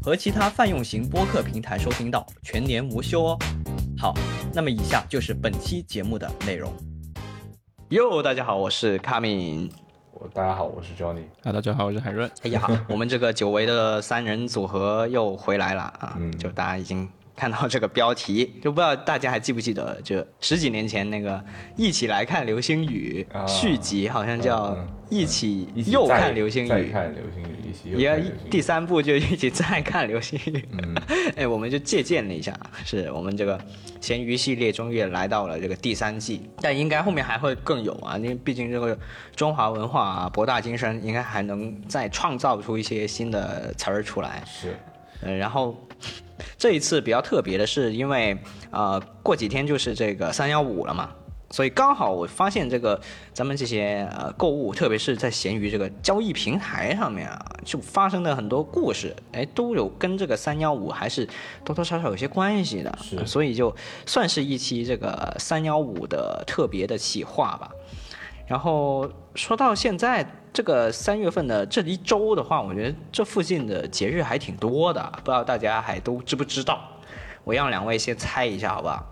和其他泛用型播客平台收听到，全年无休哦。好，那么以下就是本期节目的内容。哟，大家好，我是卡敏。我大家好，我是 Johnny。啊，大家好，我是海润。哎呀，我们这个久违的三人组合又回来了啊！嗯就大家已经看到这个标题，就不知道大家还记不记得，就十几年前那个《一起来看流星雨》啊续集，好像叫《一起又看流星雨》。再看流星雨，一起又也看流星雨第三部就一起再看流星雨，嗯 哎，我们就借鉴了一下，是我们这个咸鱼系列终于来到了这个第三季，但应该后面还会更有啊，因为毕竟这个中华文化啊博大精深，应该还能再创造出一些新的词儿出来。是嗯，然后这一次比较特别的是，因为呃过几天就是这个三幺五了嘛，所以刚好我发现这个咱们这些呃购物，特别是在闲鱼这个交易平台上面啊，就发生的很多故事，哎，都有跟这个三幺五还是多多少少有些关系的，是所以就算是一期这个三幺五的特别的企划吧。然后说到现在这个三月份的这一周的话，我觉得这附近的节日还挺多的，不知道大家还都知不知道？我让两位先猜一下，好不好？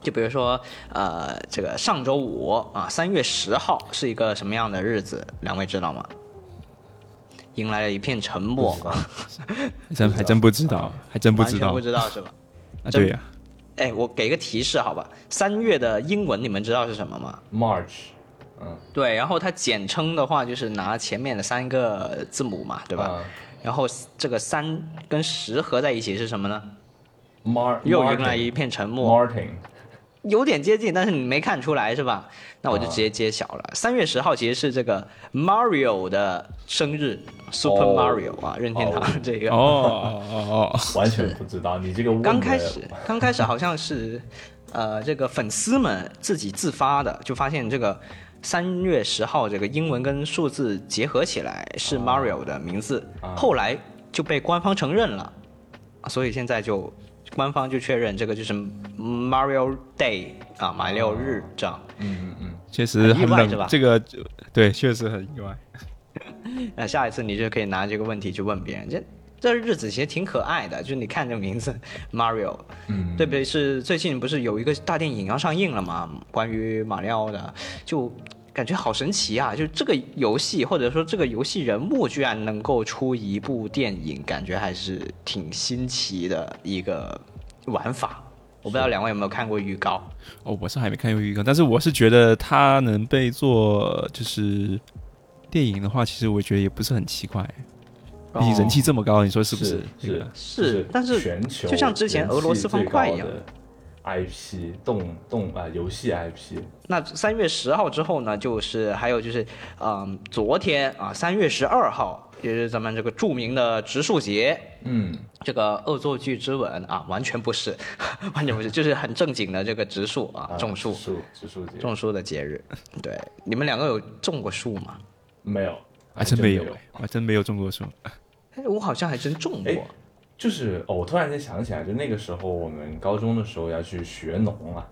就比如说，呃，这个上周五啊，三月十号是一个什么样的日子？两位知道吗？迎来了一片沉默 真还真不知道，还真不知道完全不知道是吧？啊，对呀、哎，我给个提示好吧？三月的英文你们知道是什么吗？March，嗯，对，然后它简称的话就是拿前面的三个字母嘛，对吧？啊然后这个三跟十合在一起是什么呢？？Mar 又迎来一片沉默，Martin，有点接近，但是你没看出来是吧？那我就直接揭晓了。三、月十号其实是这个 Mario 的生日，Super 哦 Mario 啊，任天堂哦这个。哦哦哦哦，完全不知道，你这个刚开始，刚开始好像是，呃，这个粉丝们自己自发的，就发现这个三月十号这个英文跟数字结合起来是 Mario 的名字，啊后来就被官方承认了，所以现在就官方就确认这个就是 Mario Day 啊，马里奥日这样。嗯嗯嗯，确实很很意外是吧，这个对，确实很意外。那下一次你就可以拿这个问题去问别人，这这日子其实挺可爱的，就是你看这名字 Mario，嗯特别是最近不是有一个大电影要上映了嘛？关于马里奥的，就感觉好神奇啊！就这个游戏或者说这个游戏人物居然能够出一部电影，感觉还是挺新奇的一个玩法。我不知道两位有没有看过预告？哦，我是还没看过预告，但是我是觉得它能被做就是电影的话，其实我觉得也不是很奇怪，毕竟人气这么高，你说是不是这个是但是全球就像之前俄罗斯方块一样 IP 动动啊游戏 IP，那三月十号之后呢，就是还有就是，嗯，昨天啊，三月十二号，也是咱们这个著名的植树节，嗯，这个恶作剧之吻啊，完全不是，完全不是，就是很正经的这个植树啊，种树植，树植树节种树的节日。对，你们两个有种过树吗？没有，还真没有还真没有种过树。哎，我好像还真种过哎。就是哦，我突然间想起来，就那个时候我们高中的时候要去学农啊，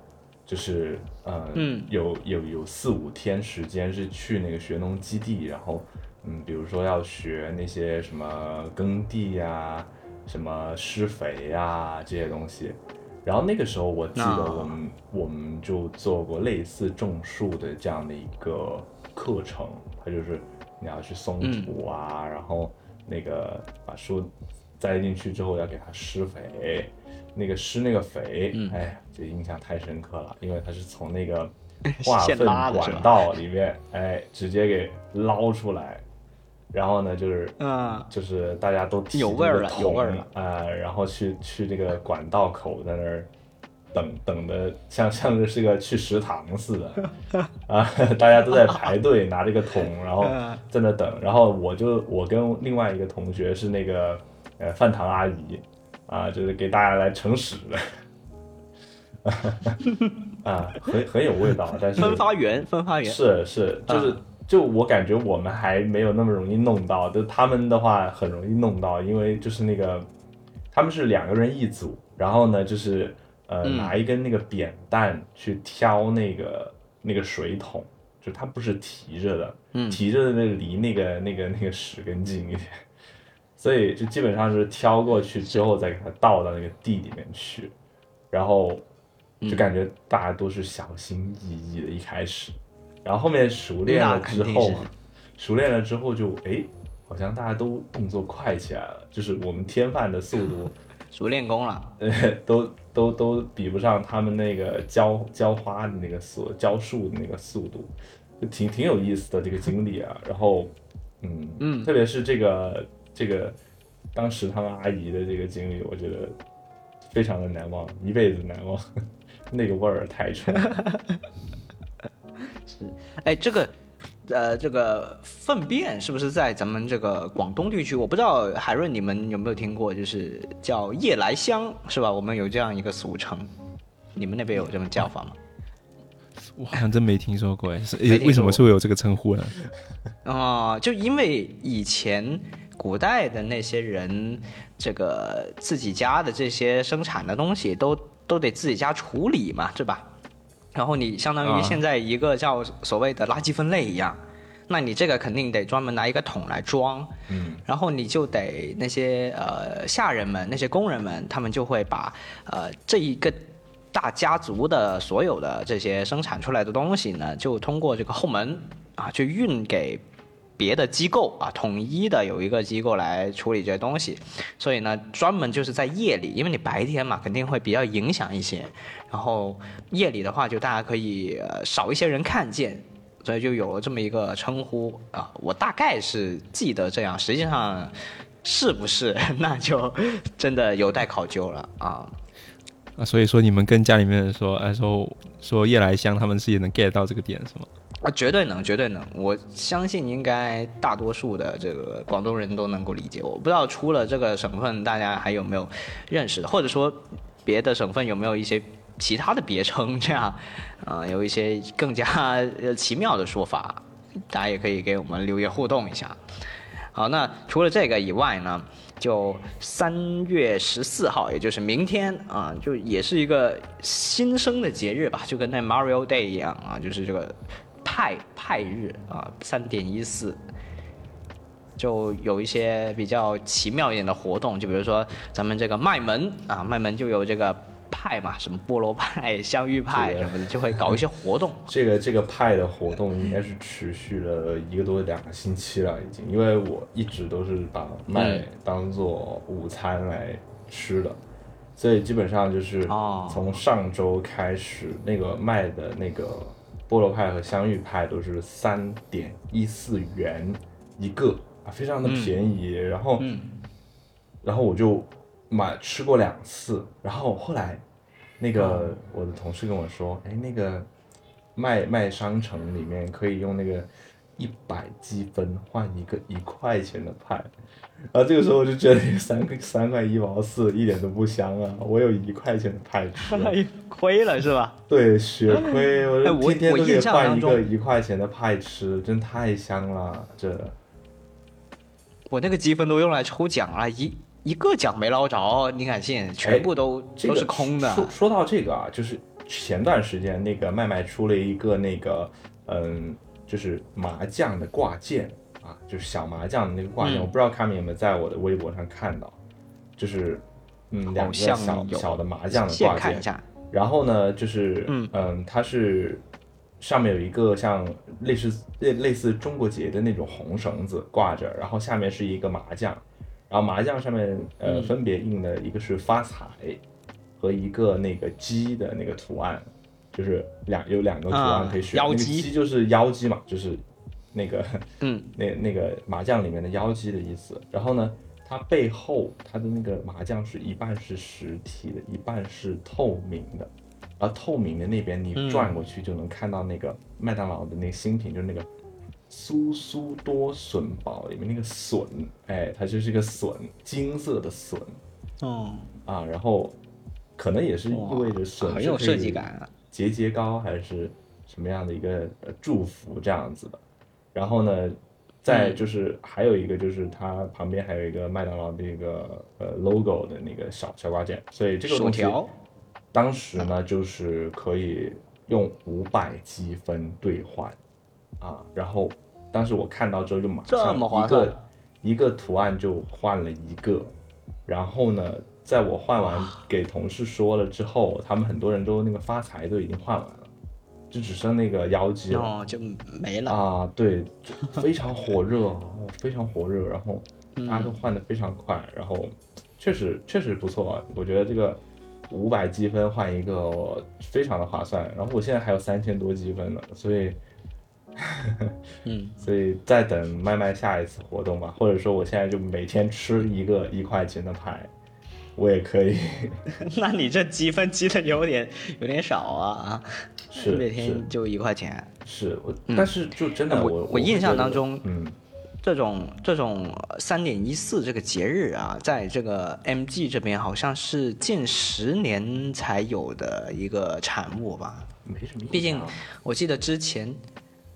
就是呃，嗯有有有四五天时间是去那个学农基地，然后嗯，比如说要学那些什么耕地呀、什么施肥呀、这些东西。然后那个时候我记得我们、我们就做过类似种树的这样的一个课程，它就是你要去松土啊，然后那个把树栽进去之后要给它施肥，那个施那个肥，嗯。哎，这印象太深刻了，因为它是从那个 化粪管道里面，哎，直接给捞出来，然后呢就是嗯，就是大家都提有味了有味了。呃，然后去去这个管道口在那儿等等的，像像是个去食堂似的。啊，大家都在排队拿这个桶，然后嗯。在那等，然后我就我跟另外一个同学是那个呃饭堂阿姨啊，就是给大家来盛屎的。啊，很很有味道，但是分发员，分发员。是是，就是、啊就我感觉我们还没有那么容易弄到，就他们的话很容易弄到，因为就是那个他们是两个人一组，然后呢就是呃、嗯。拿一根那个扁担去挑那个那个水桶，就它不是提着的，嗯。提着的那个离那个那个那个屎更近一点。所以就基本上是挑过去之后再给它倒到那个地里面去，然后嗯。就感觉大家都是小心翼翼的，一开始，然后后面熟练了之后，熟练了之后就哎，好像大家都动作快起来了，就是我们添饭的速度，熟练工了。呃，都都都比不上他们那个浇浇花的那个速浇树的那个速度，就挺挺有意思的这个经历啊。然后，嗯嗯特别是这个这个当时他们阿姨的这个经历，我觉得非常的难忘，一辈子难忘，那个味儿太冲了。哎，这个，呃，这个粪便是不是在咱们这个广东地区？我不知道海润你们有没有听过，就是叫夜来香，是吧？我们有这样一个俗称，你们那边有这么叫法吗？我好像真没听说过哎，为什么是会有这个称呼呢？哦、就因为以前古代的那些人，这个自己家的这些生产的东西都都得自己家处理嘛，是吧？然后你相当于啊。现在一个叫所谓的垃圾分类一样，那你这个肯定得专门拿一个桶来装，嗯，然后你就得那些呃下人们、那些工人们，他们就会把呃这一个大家族的所有的这些生产出来的东西呢，就通过这个后门啊，去运给别的机构啊，统一的有一个机构来处理这些东西。所以呢，专门就是在夜里，因为你白天嘛，肯定会比较影响一些。然后夜里的话，就大家可以、呃、少一些人看见，所以就有了这么一个称呼啊。我大概是记得这样，实际上是不是那就真的有待考究了啊。啊，所以说你们跟家里面人说，哎，说说夜来香，他们是也能 get 到这个点是吗？啊，绝对能，绝对能！我相信应该大多数的这个广东人都能够理解。我不知道除了这个省份，大家还有没有认识的，或者说别的省份有没有一些其他的别称，这样啊、有一些更加呃奇妙的说法，大家也可以给我们留言互动一下。好，那除了这个以外呢，就三月十四号，也就是明天啊，就也是一个新生的节日吧，就跟那 Mario Day 一样啊，就是这个派派日啊，三点一四。就有一些比较奇妙一点的活动，就比如说咱们这个麦门啊，麦门就有这个派嘛，什么菠萝派、香芋派什么的，就会搞一些活动。这个这个派的活动应该是持续了一个多两个星期了，已经，因为我一直都是把麦嗯当做午餐来吃的，所以基本上就是哦从上周开始，那个麦的那个菠萝派和香芋派都是三点一四元一个啊，非常的便宜，然后嗯。然后我就买吃过两次，然后后来那个我的同事跟我说，哎，那个卖卖商城里面可以用那个一百积分换一个一块钱的派，然后这个时候我就觉得那个三个三块一毛四一点都不香啊，我有一块钱的派吃，亏了是吧？对，血亏，我天天都得换一个一块钱的派吃，真太香了，这。我那个积分都用来抽奖了，一一个奖没捞着，你敢信？全部都、这个都是空的。说说到这个啊，就是前段时间那个麦麦出了一个那个嗯，就是麻将的挂件啊，就是小麻将的那个挂件，嗯我不知道卡米有没有在我的微博上看到，就是嗯两个小小的麻将的挂件，然后呢，就是嗯它是上面有一个像类似类类似中国结的那种红绳子挂着，然后下面是一个麻将，然后麻将上面呃嗯分别印的一个是发财和一个那个鸡的那个图案，就是两有两个图案啊可以选，那个妖姬鸡就是妖姬嘛，就是那个嗯 那那个麻将里面的妖姬的意思。然后呢，它背后它的那个麻将是一半是实体的，一半是透明的。而透明的那边你嗯转过去就能看到那个麦当劳的那个新品，就是那个苏苏多笋堡里面那个笋，哎，它就是一个笋，金色的笋哦，啊。然后可能也是意味着笋很有设计感啊。节节高还是什么样的一个呃祝福这样子的。然后呢，再嗯。就是还有一个就是它旁边还有一个麦当劳的一个呃 logo 的那个小小挂件，所以这个东西当时呢就是可以用五百积分兑换啊，然后当时我看到之后就马这上么划算一个一个图案就换了一个，然后呢，在我换完给同事说了之后，他们很多人都那个发财都已经换完了，就只剩那个妖姬了。哦就没了。啊，对，非常火热，哦，非常火热，然后大家都换的非常快，然后确实确实不错，啊。我觉得这个五百积分换一个非常的划算，然后我现在还有三千多积分呢，所以嗯，所以再等麦麦下一次活动吧，或者说我现在就每天吃一个一块钱的牌，我也可以，那你这积分积的有点有点少啊，是每天就一块钱。是我，但是就真的哎我我我印象当中嗯。这种这种三点一四这个节日啊，在这个 MG 这边好像是近十年才有的一个产物吧。没什么印毕竟我记得之前，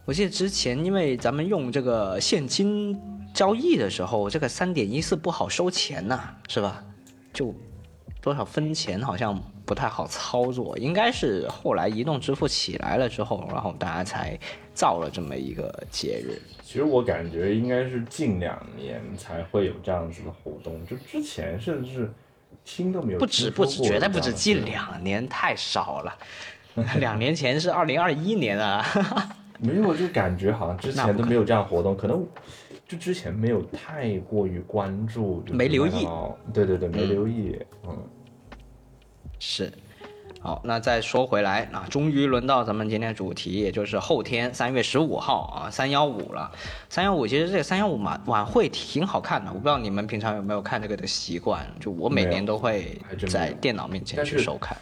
我记得之前因为咱们用这个现金交易的时候，这个三点一四不好收钱呐、是吧？就多少分钱好像不太好操作，应该是后来移动支付起来了之后，然后大家才造了这么一个节日。其实我感觉应该是近两年才会有这样子的活动，就之前甚至是听都没有不止不止，绝对不止，近两年太少了。两年前是二零二一年啊，没有，就感觉好像之前都没有这样活动，可能就之前没有太过于关注，没留意。麦当劳，对对对，没留意，嗯，是。好，那再说回来啊，终于轮到咱们今天主题，也就是后天三月十五号啊，三幺五了。三幺五其实这个三幺五晚晚会挺好看的，我不知道你们平常有没有看这个的习惯，就我每年都会在电脑面前去收看。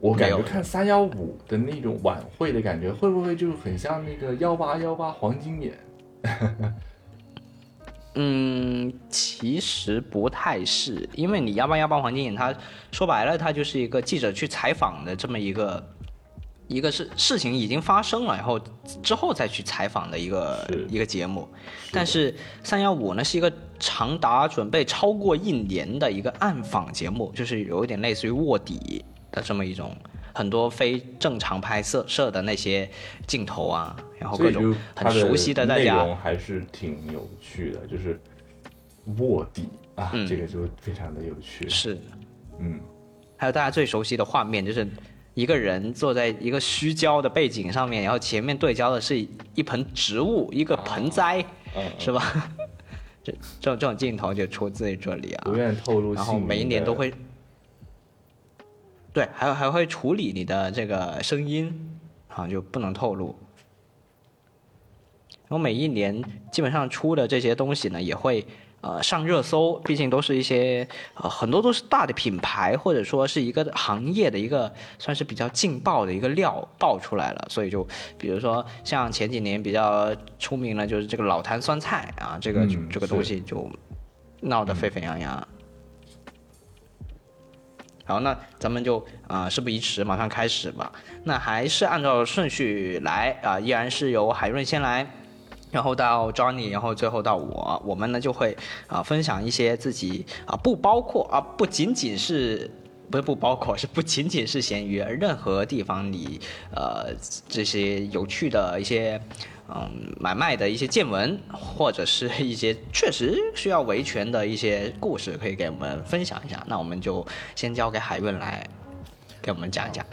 我感觉看三幺五的那种晚会的感觉，会不会就很像那个幺八幺八黄金眼？嗯，其实不太是，因为你幺八幺八黄金眼，它说白了，它就是一个记者去采访的这么一个，一个是事情已经发生了，然后之后再去采访的一个一个节目。但是三幺五呢是一个长达准备超过一年的一个暗访节目，就是有一点类似于卧底的这么一种。很多非正常拍摄摄的那些镜头啊，然后各种很熟悉的大家内容还是挺有趣的，就是卧底啊，嗯这个就非常的有趣。是嗯，还有大家最熟悉的画面，就是一个人坐在一个虚焦的背景上面，然后前面对焦的是一盆植物，一个盆栽，嗯是吧？这这种这种镜头就出自于这里啊不。愿透露。然后每一年都会，对，还有还会处理你的这个声音啊，就不能透露。然后每一年基本上出的这些东西呢，也会呃上热搜，毕竟都是一些呃很多都是大的品牌，或者说是一个行业的一个算是比较劲爆的一个料爆出来了，所以就比如说像前几年比较出名的就是这个老坛酸菜啊，这个、嗯这个东西就闹得沸沸扬扬。好，那咱们就啊、事不宜迟，马上开始吧。那还是按照顺序来啊、依然是由海润先来，然后到 Johnny，然后最后到我，我们呢就会啊、分享一些自己啊、不包括啊、不仅仅是。不是不包括，是不仅仅是咸鱼，而任何地方你呃这些有趣的一些嗯买卖的一些见闻，或者是 一些确实需要维权的一些故事，可以给我们分享一下。那我们就先交给海润来给我们讲一讲。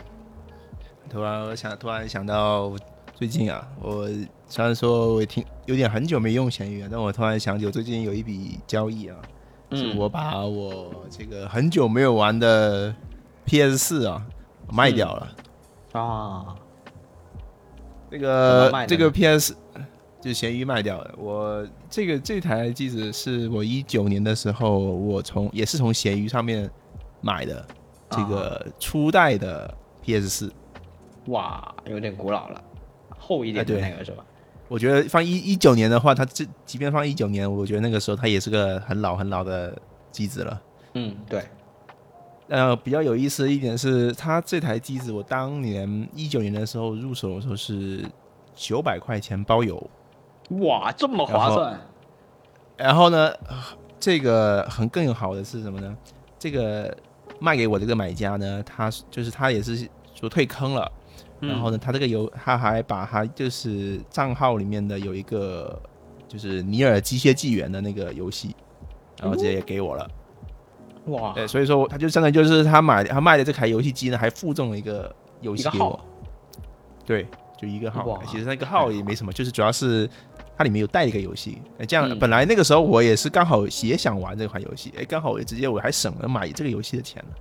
突然我想，突然想到最近啊，我虽然说我挺有点很久没用闲鱼了，但我突然想起我最近有一笔交易啊，是嗯我把我这个很久没有玩的 PS 四啊卖掉了。啊，这怎么个这个 PS 就闲鱼卖掉了。我这个这台机子是我一九年的时候，我从也是从闲鱼上面买的这个初代的 PS 四。哇，有点古老了，厚一点的那个是吧？我觉得放一一九年的话，它这即便放一九年，我觉得那个时候它也是个很老很老的机子了。嗯，对，呃，比较有意思的一点是，它这台机子我当年一九年的时候入手的时候是九百块钱包邮，哇，这么划算！然后呢，呃这个很更有好的是什么呢？这个卖给我这个买家呢，他是就是他也是说退坑了，然后呢，他这个游他还把他就是账号里面的有一个就是尼尔机械纪元的那个游戏，然后直接也给我了。哇，对，所以说他就相当于就是他买他卖的这台游戏机呢，还附赠了一个游戏号。对，就一个号哇。其实那个号也没什么，就是主要是它里面有带一个游戏。哎，这样嗯本来那个时候我也是刚好也想玩这款游戏，哎，刚好我直接我还省了买这个游戏的钱了。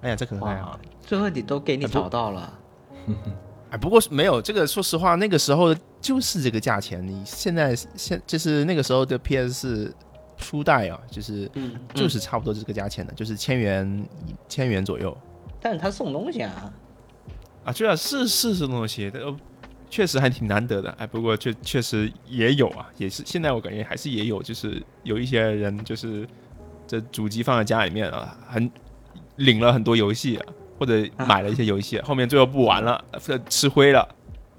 哎呀，这可能太好哇了。，最后你都给你找到了，哎，不过没有这个，说实话，那个时候就是这个价钱。你现在现就是那个时候的 PS 初代啊，就是嗯，就是差不多这个价钱的，就是千元千元左右。但是他送东西啊，啊，对啊，是是这种东西，但呃确实还挺难得的。哎，不过确确实也有啊，也是现在我感觉还是也有，就是有一些人就是这主机放在家里面啊，很领了很多游戏、啊，或者买了一些游戏，后面最后不玩了，呃吃灰了。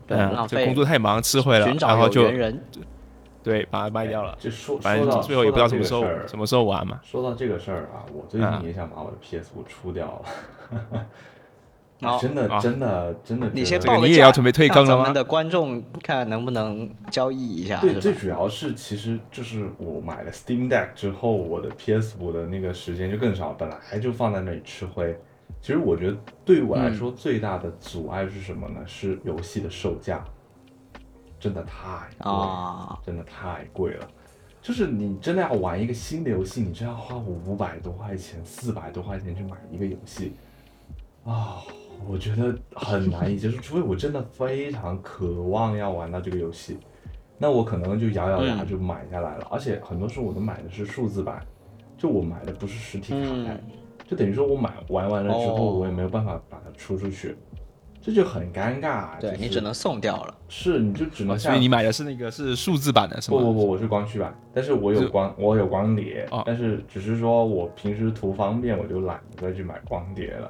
对嗯，浪费就工作太忙吃灰了然后就人，对把它卖掉了。就说反说到正最后也不知道什么时候说到这个事儿什么时候玩嘛。说到这个事儿啊，我最啊近也想把我的 PS 五出掉了。哦真的啊真的真的，你先这个报个价你也要准备退坑了吗让咱们的观众看能不能交易一下，对，最主要是其实就是我买了 Steam Deck 之后，我的 PS 五的那个时间就更少，本来就放在那里吃灰。其实我觉得对于我来说最大的阻碍是什么呢？是游戏的售价，真的太贵了，啊，真的太贵了。就是你真的要玩一个新的游戏，你真要花五百多块钱、四百多块钱去买一个游戏啊、我觉得很难以接受。除非我真的非常渴望要玩到这个游戏，那我可能就咬咬牙嗯就买下来了。而且很多时候我都买的是数字版，就我买的不是实体卡带，嗯就等于说我买玩完了之后，哦我也没有办法把它出出去，这就很尴尬。对就是你只能送掉了。是你就只能哦像所以你买的是那个是数字版的是吗？不不不，我是光驱版，但是我有光，我有光碟，哦但是只是说我平时图方便，我就懒得再去买光碟了。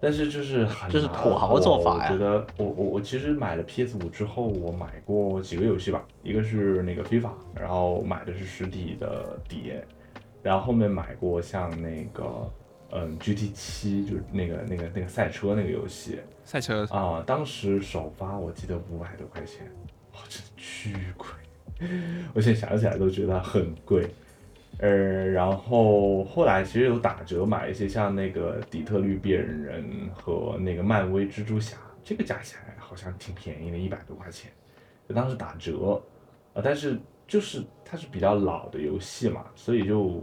但是就是很这是土豪做法呀我觉得我我我其实买了 PS 五之后，我买过几个游戏吧，一个是那个 FIFA，然后买的是实体的碟，然后后面买过像那个嗯 GT 七，就是那个那个那个赛车那个游戏，赛车。啊、当时首发我记得五百多块钱，哇，真的巨贵，我现在想起来都觉得很贵。呃，然后后来其实有打折买一些像那个底特律变人和那个漫威蜘蛛侠，这个加起来好像挺便宜的，一百多块钱，就当时打折，啊、但是就是它是比较老的游戏嘛，所以就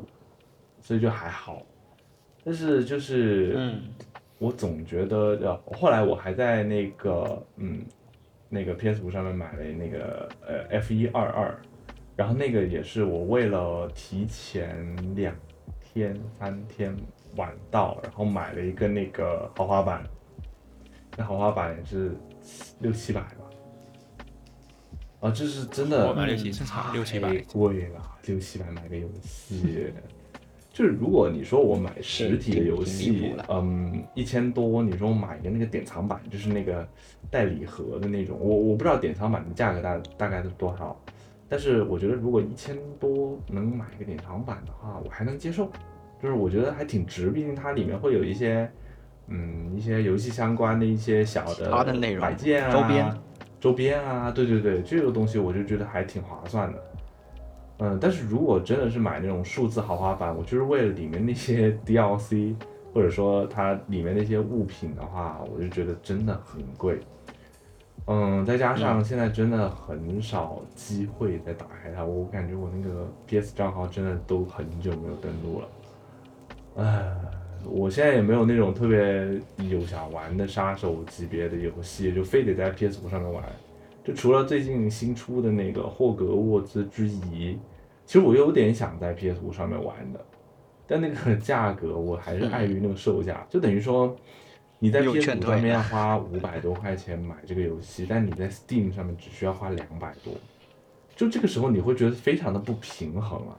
所以就还好，但是就是嗯，我总觉得，呃，后来我还在那个，嗯，那个 PS 五上面买了那个呃 F 一二二，然后那个也是我为了提前两天三天晚到，然后买了一个那个豪华版，那豪华版也是六七百吧，啊，这是真的我买六七正常六七百太贵了，六七百买个游戏。就是如果你说我买实体的游戏嗯，一千多，你说我买一个那个典藏版，就是那个带礼盒的那种，我我不知道典藏版的价格大大概是多少，但是我觉得如果一千多能买个典藏版的话，我还能接受，就是我觉得还挺值，毕竟它里面会有一些，嗯，一些游戏相关的一些小的其他的内容摆件啊、周边周边啊，对对对，这个东西我就觉得还挺划算的。嗯，但是如果真的是买那种数字豪华版，我就是为了里面那些 DLC，或者说它里面那些物品的话，我就觉得真的很贵。嗯，再加上现在真的很少机会再打开它，我感觉我那个 PS 账号真的都很久没有登录了。唉，我现在也没有那种特别有想玩的杀手级别的游戏，就非得在 PS 五上面玩。就除了最近新出的那个霍格沃兹之遗，其实我有点想在 PS 五上面玩的，但那个价格我还是碍于那个售价，就等于说你在 PS 五上面要花五百多块钱买这个游戏，但你在 Steam 上面只需要花两百多，就这个时候你会觉得非常的不平衡啊，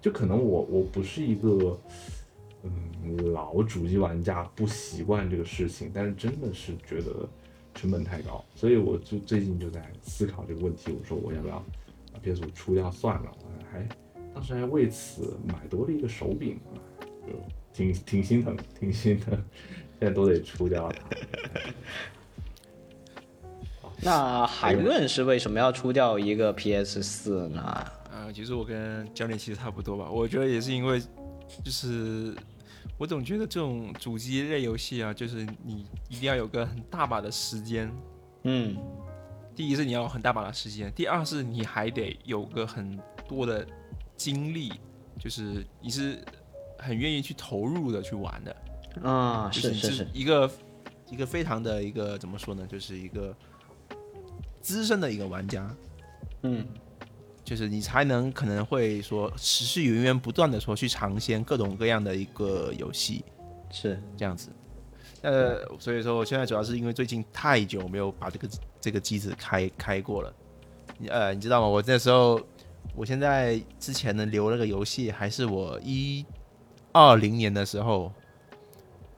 就可能我我不是一个。嗯老主机玩家不习惯这个事情，但是真的是觉得成本太高，所以我就最近就在思考这个问题，我说我要不要把 PS 五出掉算了，还当时还为此买多了一个手柄啊，就挺挺心疼，挺心疼，现在都得出掉了。那海润是为什么要出掉一个 PS 四呢？啊，其实我跟教练其实差不多吧，我觉得也是因为，就是我总觉得这种主机类游戏啊，就是你一定要有个很大把的时间。嗯，第一是你要有很大把的时间，第二是你还得有个很多的精力，就是你是很愿意去投入的去玩的。啊，就是是是，一个一个非常的一个怎么说呢，就是一个资深的一个玩家，嗯就是你才能可能会说持续源源不断的说去尝鲜各种各样的一个游戏是，这样子。呃，所以说我现在主要是因为最近太久没有把这个这个机子开开过了。你呃，你知道吗？我那时候，我现在之前呢留那个游戏还是我一二零年的时候，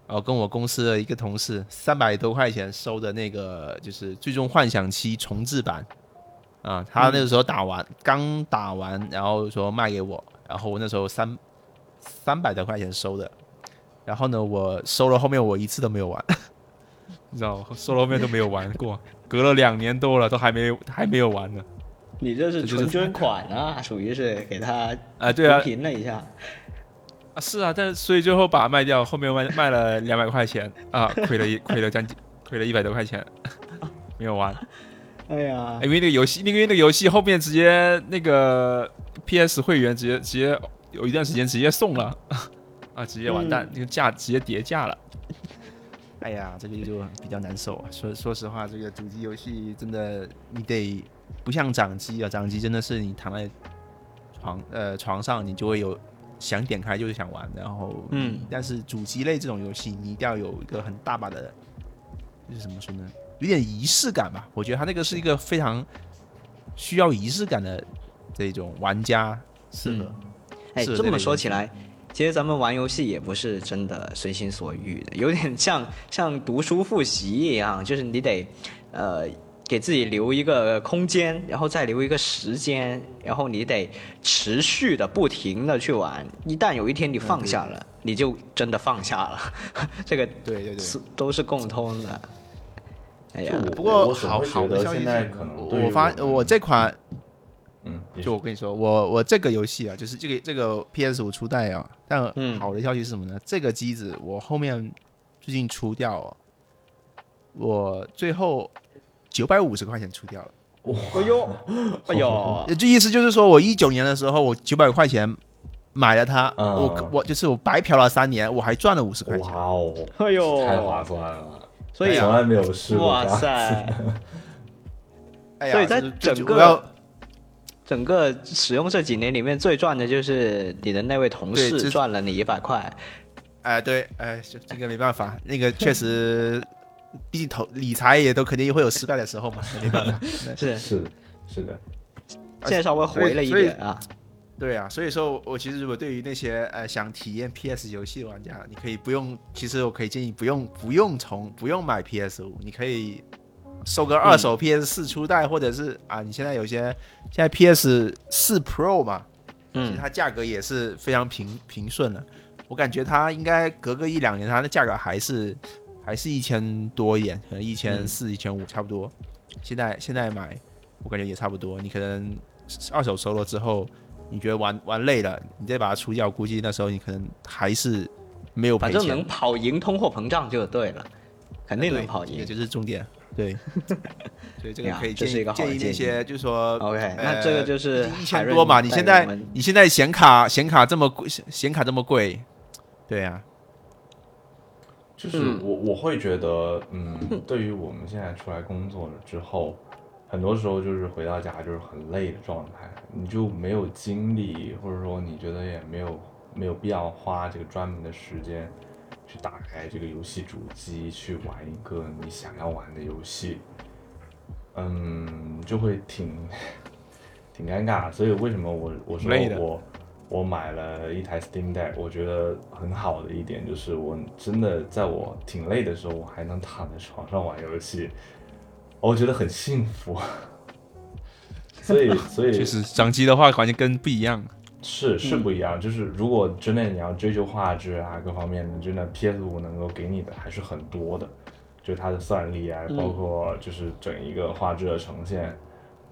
然后跟我公司的一个同事三百多块钱收的那个就是《最终幻想七》重置版啊，他那个时候打完、刚打完，然后说卖给我，然后我那时候三三百多块钱收的，然后呢，我收了后面我一次都没有玩，你知道吗？收了后面都没有玩过，隔了两年多了都还没还没有玩呢。你这是纯捐款啊，属于是给他啊，对啊，平了一下。啊是啊，但是所以最后把它卖掉，后面卖卖了两百块钱啊，亏了一 亏了将近亏了一百多块钱，没有玩。哎呀，因为那个游戏，那个因为那个游戏后面直接那个 PS 会员直接直接有一段时间直接送了，啊，直接完蛋，那个价直接叠价了。哎呀，这个就比较难受啊。说说实话，这个主机游戏真的你得不像掌机啊，掌机真的是你躺在床呃床上，你就会有想点开就是想玩，然后嗯，但是主机类这种游戏，你一定要有一个很大把的，就是怎么说呢，有点仪式感吧。我觉得它那个是一个非常需要仪式感的这种玩家适合。哎，这么说起来，其实咱们玩游戏也不是真的随心所欲的，有点像像读书复习一样，就是你得呃给自己留一个空间，然后再留一个时间，然后你得持续的不停的去玩。一旦有一天你放下了，你就真的放下了，这个对对对。是都是共通的。哎呀不过我好好的现在可能我发我这款嗯，就我跟你说，我我这个游戏啊，就是这个这个 PS 五初代啊，但嗯好的消息是什么呢？这个机子我后面最近出掉、哦，我最后九百五十块钱出掉了。哎呦，哎呦，这意思就是说我一九年的时候，我九百块钱买了它，嗯我我就是我白嫖了三年，我还赚了五十块钱。哇哦，哎呦，太划算了，所以从来没有试过哇。塞，哎呀，所以在整个整个使用这几年里面最赚的就是你的那位同事赚了你一百块。哎，对，哎，这这个没办法，那个确实，毕竟投理财也都肯定会有失败的时候嘛，没办法。是，是，是的，现在稍微回了一点啊。对啊，所以说我其实如果对于那些呃想体验 PS 游戏的玩家，你可以不用，其实我可以建议不用不用从不用买 PS 五，你可以收个二手 PS 四初代，或者是啊，你现在有些现在 PS 四 Pro 嘛，其实嗯，它价格也是非常平平顺的。我感觉它应该隔个一两年，它的价格还是还是一千多一点，可能一千四、一千五差不多。现在现在买，我感觉也差不多。你可能二手收了之后，你觉得玩玩累了，你再把它出掉，估计那时候你可能还是没有。反正能跑赢通货膨胀就对了，肯定能跑赢。也就是重点。对，所以这个呀可以建议这是一个好建议那些，就是说 OK，呃那这个就是一千多嘛。你现在你现在显卡显卡这么贵，显卡这么贵，对呀，就是嗯。我我会觉得，嗯，对于我们现在出来工作了之后，很多时候就是回到家就是很累的状态，你就没有精力，或者说你觉得也没有没有必要花这个专门的时间去打开这个游戏主机去玩一个你想要玩的游戏，嗯，就会挺 挺尴尬。所以为什么我我说我我买了一台 Steam Deck，我觉得很好的一点就是，我真的在我挺累的时候，我还能躺在床上玩游戏，我觉得很幸福。所以，所以确实掌机的话，环境跟不一样。是是不一样，就是如果真的你要追求画质啊各方面的，真的 PS 五能够给你的还是很多的，就它的算力啊，包括就是整一个画质的呈现，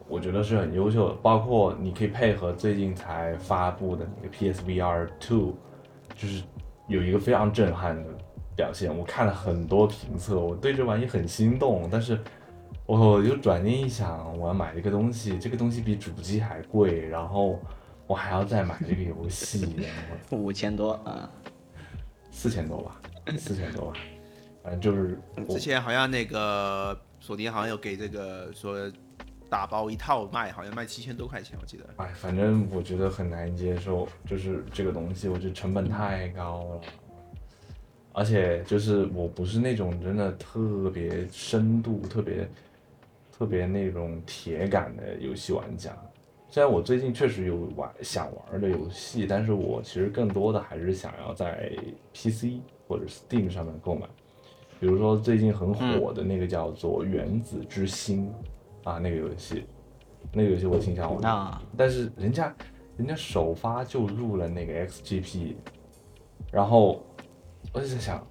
我觉得是很优秀的。包括你可以配合最近才发布的那个 PSVR Two，就是有一个非常震撼的表现。我看了很多评测，我对这玩意很心动，但是我又转念一想，我要买这个东西，这个东西比主机还贵，然后。我还要再买这个游戏，五千多啊，四千多吧，四千多吧，反正就是之前好像那个索尼好像有给这个说打包一套卖，好像卖七千多块钱，我记得。哎，反正我觉得很难接受，就是这个东西，我觉得成本太高了，而且就是我不是那种真的特别深度、特别特别那种铁杆的游戏玩家。虽然我最近确实有玩想玩的游戏，但是我其实更多的还是想要在 PC 或者 Steam 上面购买。比如说最近很火的那个叫做《原子之心》啊，那个游戏，那个游戏我挺想玩的，但是人家人家首发就入了那个 XGP，然后我就在想，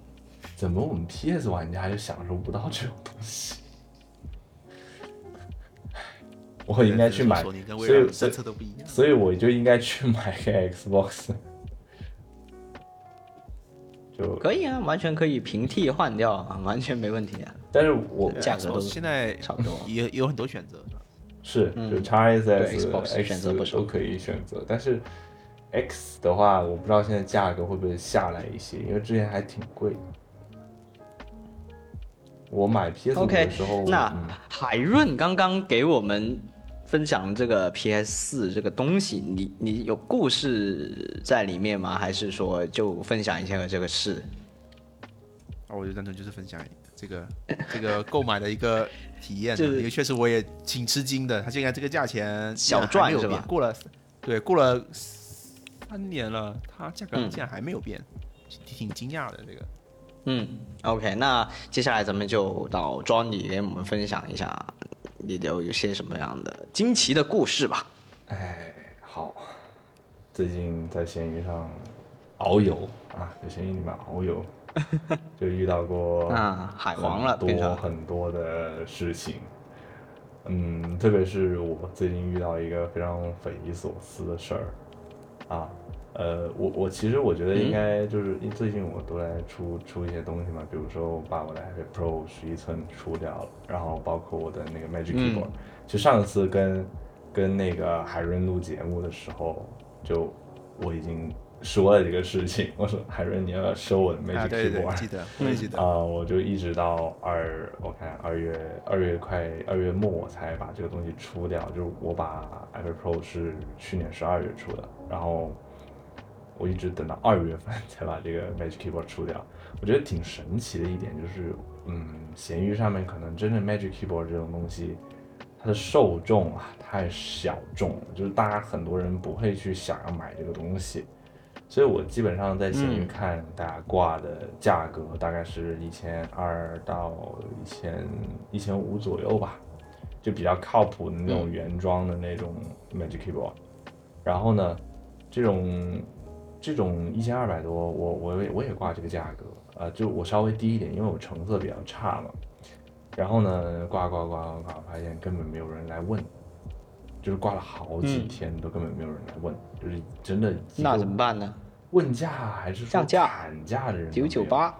怎么我们 PS 玩家就享受不到这种东西？我应该去买，所以政策都不一样，所以我就应该去买个 Xbox，就可以啊，完全可以平替换掉啊，完全没问题啊。但是我价格都现在差不多，也有很多选择，是就 x S S X 都可以选择，但是 X 的话，我不知道现在价格会不会下来一些，因为之前还挺贵。我买 PS 五的时候，那海润刚刚给我们。分享这个 PS 四这个东西，你你有故事在里面吗？还是说就分享一下这个事？啊，我就单纯就是分享这个 这个购买的一个体验，因为确实我也挺吃惊的。它现在这个价钱小赚是吧？过了对过了三年了，它价格竟然还没有变，挺惊讶的这个。嗯，OK，那接下来咱们就到 Johnny 给我们分享一下。你有有些什么样的惊奇的故事吧？哎，好，最近在闲鱼上遨游啊，在闲鱼里面遨游，就遇到过啊海王了，多很多的事情。嗯，特别是我最近遇到一个非常匪夷所思的事儿啊。呃，我我其实我觉得应该就是因最近我都在出出一些东西嘛，比如说我把我的 iPad Pro 十一寸出掉了，然后包括我的那个 Magic Keyboard。就上次跟跟那个海润录节目的时候，就我已经说了这个事情，我说海润你要收我的 Magic Keyboard，记得，我记得啊，我就一直到二，我看二月二月快二月末我才把这个东西出掉，就是我把 iPad Pro 是去年十二月出的，然后。我一直等到二月份才把这个 Magic Keyboard 出掉，我觉得挺神奇的一点就是，嗯，闲鱼上面可能真正 Magic Keyboard 这种东西，它的受众啊太小众了，就是大家很多人不会去想要买这个东西，所以我基本上在闲鱼看大家挂的价格大概是一千二到一千一千五左右吧，就比较靠谱的那种原装的那种 Magic Keyboard，然后呢，这种。这种一千二百多，我我也我也挂这个价格，呃，就我稍微低一点，因为我成色比较差嘛。然后呢，挂挂挂挂挂，发现根本没有人来问，就是挂了好几天都根本没有人来问，就是真的。那怎么办呢？问价还是降价？砍价的人九九八。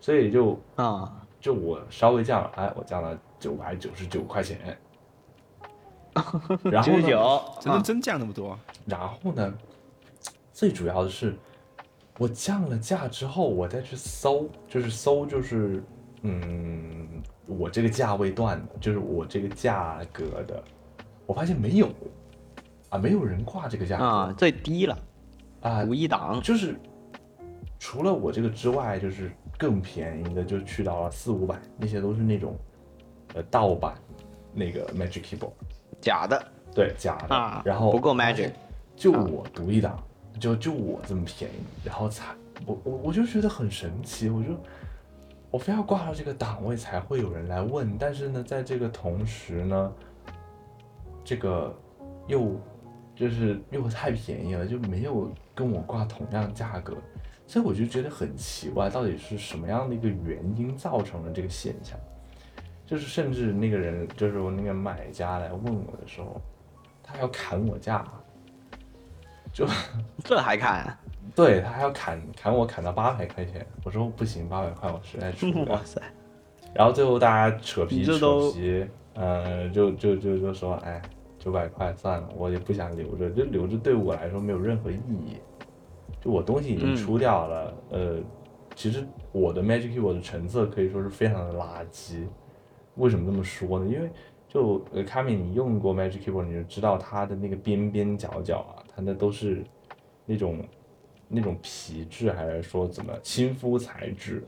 所以就啊，就我稍微降了，哎，我降了九百九十九块钱。然后九？真的真降那么多？然后呢？最主要的是，我降了价之后，我再去搜，就是搜，就是嗯，我这个价位段的，就是我这个价格的，我发现没有啊，没有人挂这个价格啊，最低了啊，五一档，就是除了我这个之外，就是更便宜的就去到了四五百，那些都是那种呃盗版那个 Magic Keyboard，假的，对，假的，然后不够 Magic。就我独一档，就就我这么便宜，然后才我我我就觉得很神奇，我就我非要挂到这个档位才会有人来问，但是呢，在这个同时呢，这个又就是又太便宜了，就没有跟我挂同样价格，所以我就觉得很奇怪，到底是什么样的一个原因造成了这个现象？就是甚至那个人，就是我那个买家来问我的时候，他要砍我价，就 这还砍？对他还要砍砍我砍到八百块钱，我说不行，八百块我实在出不了。哇塞！然后最后大家扯皮扯皮，呃，就就就就说，哎，九百块算了，我也不想留着，就留着对我来说没有任何意义。就我东西已经嗯出掉了，呃，其实我的 Magic Keyboard 的成色可以说是非常的垃圾。为什么这么说呢？因为就呃，卡米你用过 Magic Keyboard，你就知道它的那个边边角角啊，它那都是那种那种皮质，还是说怎么亲肤材质，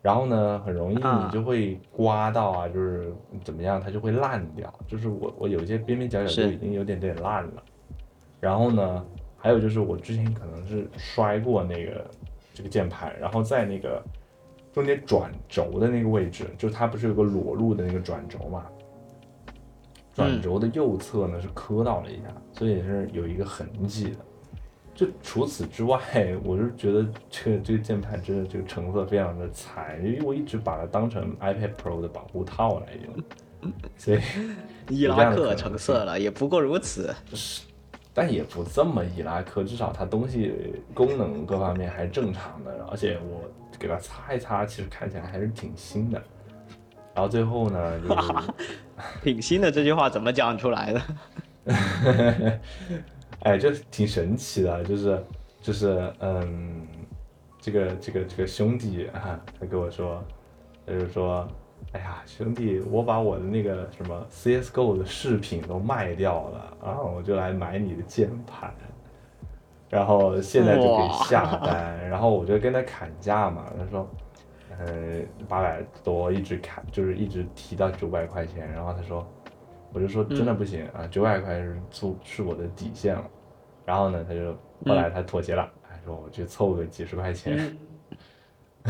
然后呢，很容易啊你就会刮到啊，就是怎么样，它就会烂掉。就是我我有一些边边角角是就已经有点点烂了。然后呢，还有就是我之前可能是摔过那个这个键盘，然后在那个中间转轴的那个位置，就它不是有个裸露的那个转轴嘛？转轴的右侧呢是磕到了一下，所以是有一个痕迹的。就除此之外，我是觉得这个这个键盘真的这个成色非常的惨，因为我一直把它当成 iPad Pro 的保护套来用，所以 伊拉克成色了，也不过如此。但也不这么伊拉克，至少它东西功能各方面还是正常的，而且我给它擦一擦，其实看起来还是挺新的。然后最后呢，就是 挺新的这句话怎么讲出来的？哎，就挺神奇的，就是就是嗯，这个这个这个兄弟啊，他跟我说，他就说，哎呀，兄弟，我把我的那个什么 CSGO 的饰品都卖掉了，然后我就来买你的键盘，然后现在就可以下单，然后我就跟他砍价嘛，他说。呃，八百多一直砍，就是一直提到九百块钱，然后他说，我就说真的不行、啊，九百块是租是我的底线了。然后呢，他就后来他妥协了，他说我去凑个几十块钱。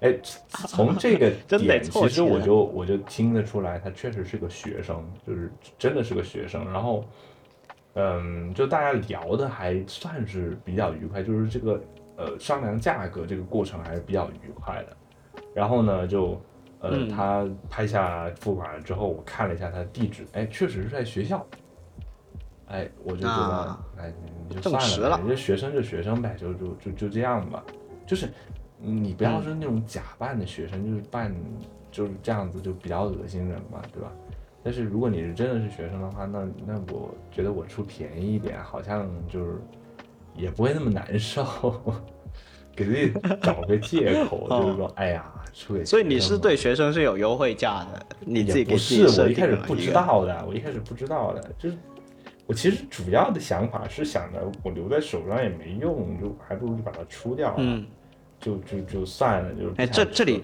哎，从这个 点，其实我就我就听得出来，他确实是个学生，就是真的是个学生。然后，嗯，就大家聊的还算是比较愉快，就是这个呃商量价格这个过程还是比较愉快的。然后呢，就呃、嗯他拍下付款了之后，我看了一下他的地址，哎，确实是在学校。哎，我就觉得，啊哎，你就算了你这学生就学生呗，就就就就这样吧。就是你不要是那种假扮的学生，就是扮就是这样子，就比较恶心人嘛，对吧？但是如果你是真的是学生的话，那那我觉得我出便宜一点，好像就是也不会那么难受，给自己找个借口，就是说，哎呀，出给所以你是对学生是有优惠价的，你自己不给自己是，设我一开始不知。道的，我一开始不知道的，就是我其实主要的想法是想着我留在手上也没用，就还不如就把它出掉了，嗯，就就就算了，就是哎这这里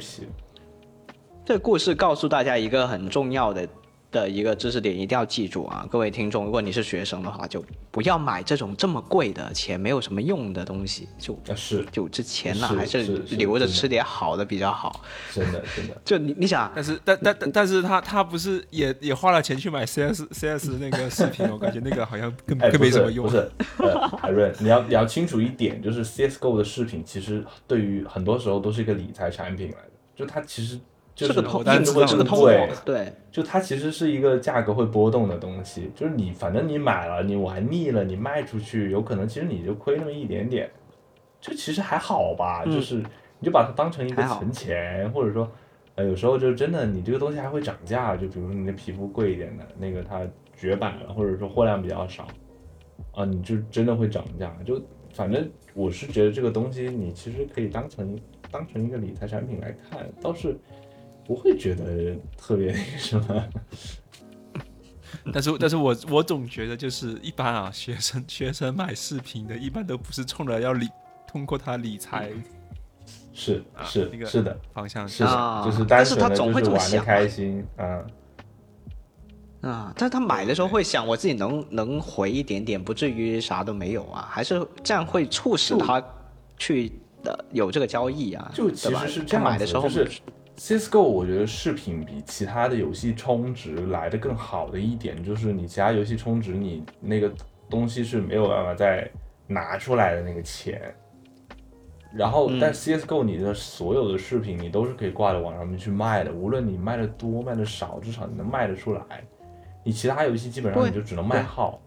这故事告诉大家一个很重要的的一个知识点，一定要记住啊，各位听众，如果你是学生的话，就不要买这种这么贵的钱没有什么用的东西，就啊是就这钱呢、是还是留着吃点好的比较好。真的真的。就你你想，但是但但但但是他他不是也也花了钱去买 CS CS 那个视频，我感觉那个好像更哎，更没什么用。不是，呃，海润，你要你要清楚一点，就是 CSGO 的视频其实对于很多时候都是一个理财产品来的，就它其实就是个通我当然知道是个通货对，，对，就它其实是一个价格会波动的东西，就是你反正你买了，你玩腻了，你卖出去，有可能其实你就亏那么一点点，就其实还好吧，嗯。就是你就把它当成一个存钱，或者说，呃，有时候就真的你这个东西还会涨价，就比如说你的皮肤贵一点的那个它绝版了，或者说货量比较少，啊，你就真的会涨价，就反正我是觉得这个东西你其实可以当成当成一个理财产品来看，倒是不会觉得特别那个什么。但是但是我我总觉得就是一般啊，学生学生买视频的，一般都不是冲着要理通过他理财是啊是那个是的，方向是，啊就是单但是他纯的总会就是玩的这么想开心，啊，啊，但他买的时候会想，我自己能能回一点点，不至于啥都没有啊，还是这样会促使他去的有这个交易啊，就其对吧？实是这样子，他买的时候就是 CSGO，我觉得视频比其他的游戏充值来的更好的一点，就是你其他游戏充值，你那个东西是没有办法再拿出来的那个钱。然后，嗯但 CSGO 你的所有的视频你都是可以挂在网上面去卖的，无论你卖的多卖的少，至少你能卖得出来。你其他游戏基本上你就只能卖号，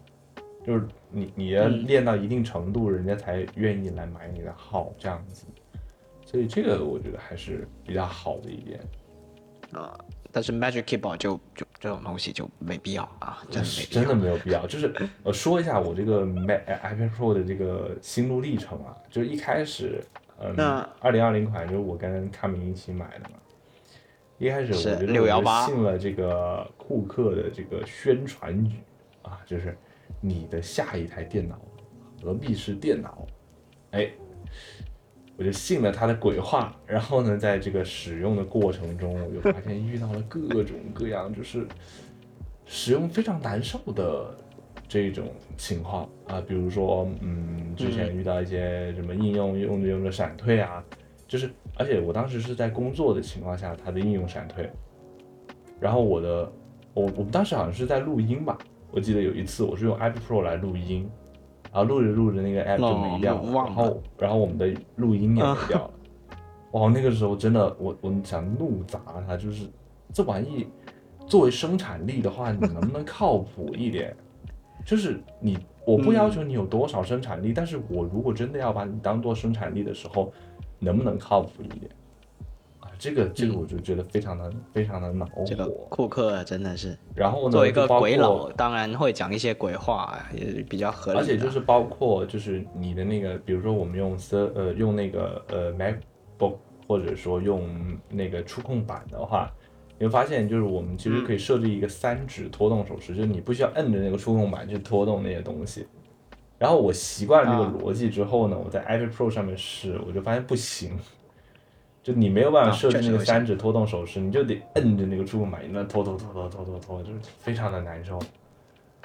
就是你你要嗯练到一定程度，人家才愿意来买你的号这样子。所以这个我觉得还是比较好的一点。啊，但是 Magic Keyboard 就就这种东西就没必要啊，真的没。真的没有必要。就是呃，说一下我这个 Mac iPad Pro 的这个心路历程啊，就是一开始，嗯那，二零二零款就是我跟康明一起买的嘛。一开始我觉得我就618信了这个库克的这个宣传语啊，就是你的下一台电脑何必是电脑？哎，我就信了他的鬼话。然后呢，在这个使用的过程中，我就发现遇到了各种各样就是使用非常难受的这种情况啊，比如说，嗯，之前遇到一些什么应用用着用着闪退啊，就是，而且我当时是在工作的情况下，它的应用闪退，然后我的，我我们当时好像是在录音吧，我记得有一次我是用 iPad Pro 来录音，然后录着录着那个 app 就没掉然后然后我们的录音也没掉了，哇，那个时候真的我我想怒砸它，就是这玩意作为生产力的话，你能不能 靠谱一点？就是你，我不要求你有多少生产力，但是我如果真的要把你当做生产力的时候，能不能靠谱一点？啊，这个这个我就觉得非常的非常的恼火。这个库克真的是然后呢，作为一个鬼佬，当然会讲一些鬼话，也比较合理。而且就是包括就是你的那个，比如说我们用 s 呃用那个呃 MacBook 或者说用那个触控板的话，你会发现就是我们其实可以设置一个三指拖动手势，就是你不需要摁着那个触控板去拖动那些东西。然后我习惯了这啊个逻辑之后呢，我在 iPad Pro 上面试，我就发现不行，就你没有办法啊设置那个三指拖动手势，你就得摁着那个触控板，那拖拖拖拖拖拖拖，就是非常的难受。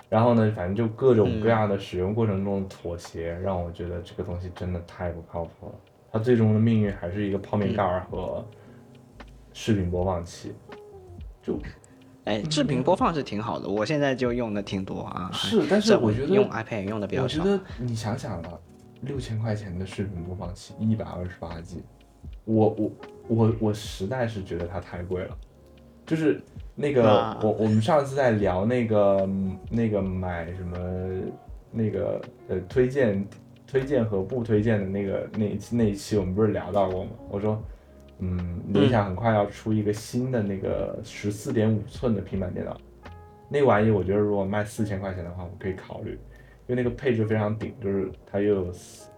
然后呢，反正就各种各样的使用过程中的妥协，让我觉得这个东西真的太不靠谱了。它最终的命运还是一个泡面盖儿和视频播放器。就哎，视频播放是挺好的，我现在就用的挺多啊。是，但是我觉得用 iPad 用的比较少。我觉得你想想吧，六千块钱的视频播放器，一百二十八 G，我我我我实在是觉得它太贵了。就是那个那我我们上次在聊那个嗯那个买什么那个呃推荐推荐和不推荐的那个那那一期我们不是聊到过吗？我说。嗯，联想很快要出一个新的那个十四点五寸的平板电脑，那玩意我觉得如果卖四千块钱的话，我可以考虑，因为那个配置非常顶，就是它又有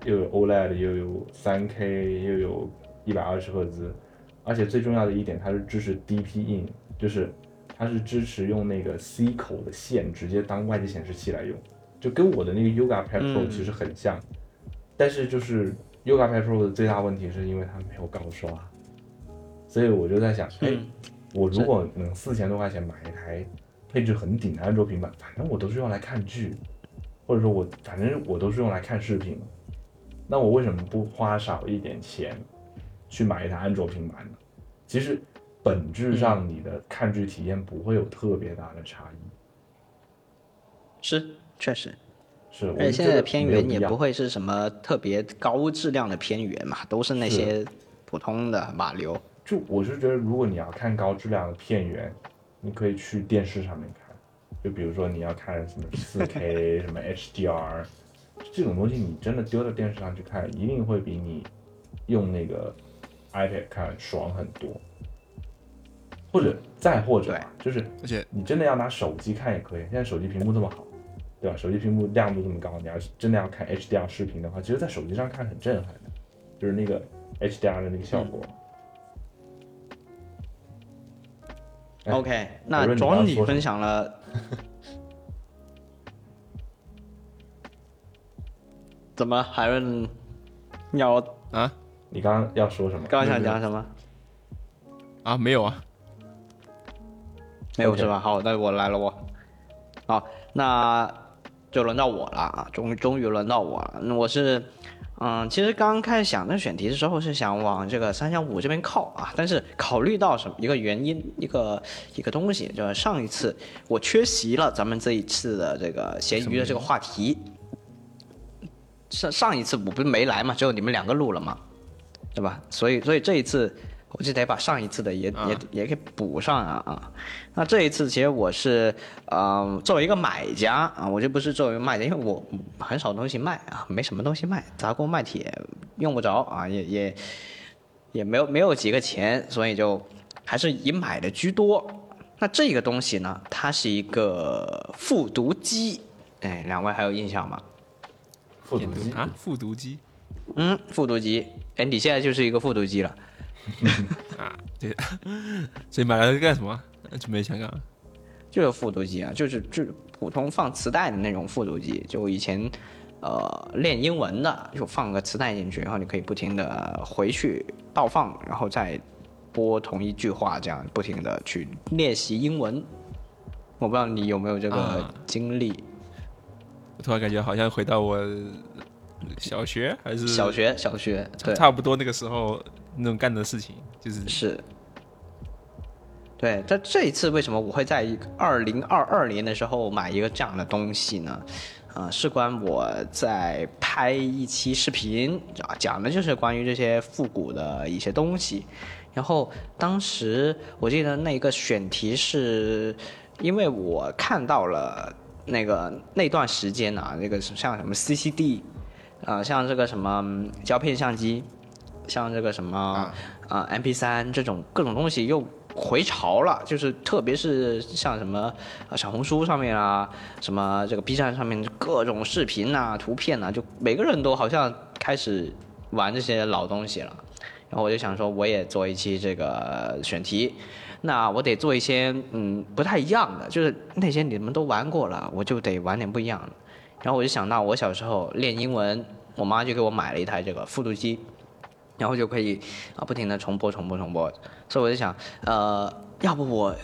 又有 OLED，又有三 K，又有一百二十赫兹，而且最重要的一点，它是支持 DP in，就是它是支持用那个 C 口的线直接当外接显示器来用，就跟我的那个 Yoga Pad Pro 嗯其实很像，但是就是 Yoga Pad Pro 的最大问题是因为它没有高刷。所以我就在想，哎，嗯我如果能四千多块钱买一台配置很顶的安卓平板，反正我都是用来看剧，或者说我反正我都是用来看视频，那我为什么不花少一点钱去买一台安卓平板的？其实本质上你的看剧体验不会有特别大的差异。是，确实。是，我而且现在的片源也不会是什么特别高质量的片源嘛，都是那些普通的码流。就我是觉得，如果你要看高质量的片源，你可以去电视上面看，就比如说你要看什么四 K 什么 HDR 这种东西，你真的丢到电视上去看，一定会比你用那个 iPad 看爽很多。或者再或者啊，就是而且你真的要拿手机看也可以，现在手机屏幕这么好，对吧？手机屏幕亮度这么高，你要是真的要看 HDR 视频的话，其实在手机上看很震撼的，就是那个 HDR 的那个效果。哎 OK，那庄你分享了，怎么海润要啊你刚刚要说什么？刚刚想讲什么？啊没有啊，没有是吧？好，那我来了我。好，那就轮到我了啊，终终于轮到我了。我是，嗯，其实刚刚开始想那选题的时候是想往这个三幺五这边靠啊，但是考虑到什么一个原因，一个一个东西，就是上一次我缺席了咱们这一次的这个闲鱼的这个话题。上上一次我不是没来嘛，只有你们两个录了嘛，对吧？所以所以这一次我就得把上一次的也、也也给补上啊啊。那这一次其实我是呃作为一个买家啊，我就不是作为卖家，因为我很少东西卖啊，没什么东西卖，砸锅卖铁用不着啊，也也也没有没有几个钱，所以就还是以买的居多。那这个东西呢，它是一个复读机，哎，两位还有印象吗？复读机啊，复读机嗯，复读机，哎，你现在就是一个复读机了。啊，对，所以买来干什么？准备想干？就是复读机啊，就是就是普通放磁带的那种复读机，就以前呃练英文的，就放个磁带进去，然后你可以不停的回去倒放，然后再播同一句话，这样不停的去练习英文。我不知道你有没有这个啊经历？我突然感觉好像回到我小学还是小学小学对差不多那个时候那种干的事情，就是是。对，但这一次为什么我会在二零二二年的时候买一个这样的东西呢？啊、事关我在拍一期视频，啊，讲的就是关于这些复古的一些东西。然后当时我记得那个选题是，因为我看到了那个那段时间啊，那个像什么 CCD，啊、像这个什么嗯胶片相机，像这个什么啊、MP 3这种各种东西又回潮了，就是特别是像什么呃小红书上面啊，什么这个 B 站上面各种视频啊、图片啊，就每个人都好像开始玩这些老东西了。然后我就想说，我也做一期这个选题，那我得做一些嗯不太一样的，就是那些你们都玩过了，我就得玩点不一样的。然后我就想到我小时候练英文，我妈就给我买了一台这个复读机，然后就可以啊不停的重播重播重播，所以我就想，呃，要不我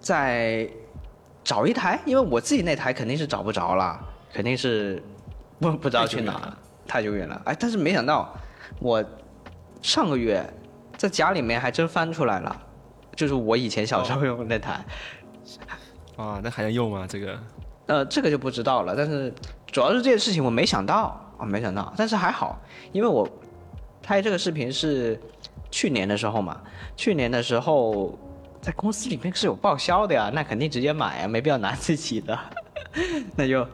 再找一台，因为我自己那台肯定是找不着了，肯定是不不知道去哪了，太久远了。哎，但是没想到我上个月在家里面还真翻出来了，就是我以前小时候用的那台。啊，那还能用吗？这个呃，这个就不知道了，但是主要是这件事情我没想到啊，没想到，但是还好，因为我拍这个视频是去年的时候嘛，去年的时候在公司里面是有报销的呀，那肯定直接买啊，没必要拿自己的，那就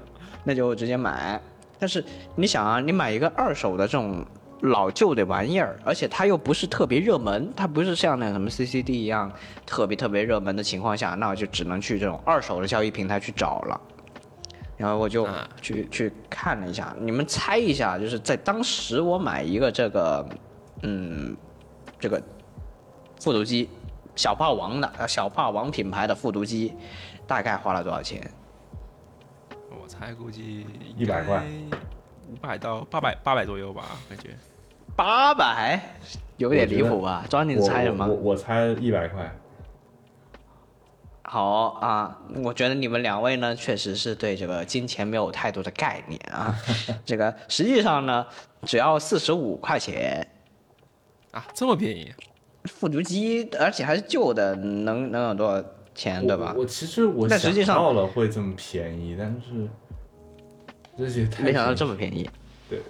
那就直接买。但是你想啊，你买一个二手的这种老旧的玩意儿，而且它又不是特别热门，它不是像那什么 CCD 一样特别特别热门的情况下，那我就只能去这种二手的交易平台去找了。然后我就啊去、去看了一下，你们猜一下，就是在当时我买一个这个，嗯，这个复读机，小霸王的，呃，小霸王品牌的复读机，大概花了多少钱？我猜估计一百块，五百到八百八百左右吧，感觉。八百，有点离谱吧？庄，你我猜什么我？我猜一百块。好啊，我觉得你们两位呢，确实是对这个金钱没有太多的概念啊。这个实际上呢，只要四十五块钱，啊，这么便宜？复读机，而且还是旧的，能能有多少钱，对吧我？我其实我但实际上到了会这么便宜，但是这些太没想到这么便宜，对，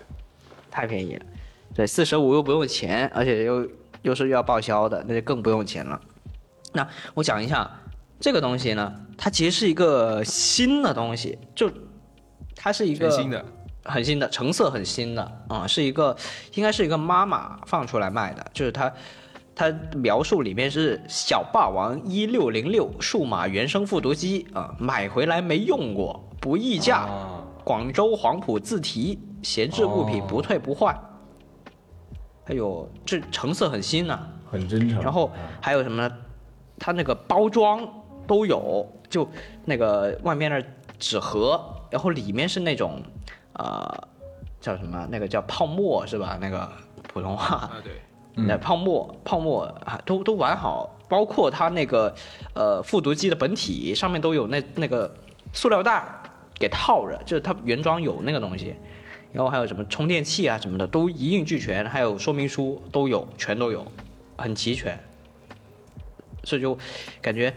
太便宜了。对，四十五又不用钱，而且又又是要报销的，那就更不用钱了。那我讲一下这个东西呢，它其实是一个新的东西，就它是一个全新的，很新的，成色很新的啊、是一个应该是一个妈妈放出来卖的，就是它它描述里面是小霸王一六零六数码原生复读机啊、买回来没用过，不议价，啊，广州黄埔自提，闲置物品哦不退不换。哎呦这成色很新呐、很真诚。然后啊还有什么呢？它那个包装都有，就那个外面的纸盒，然后里面是那种，呃，叫什么？那个叫泡沫是吧？那个普通话，啊，对，那泡沫泡沫啊，都都完好，包括它那个呃复读机的本体上面都有那那个塑料袋给套着，就是它原装有那个东西，然后还有什么充电器啊什么的都一应俱全，还有说明书都有，全都有，很齐全，所以就感觉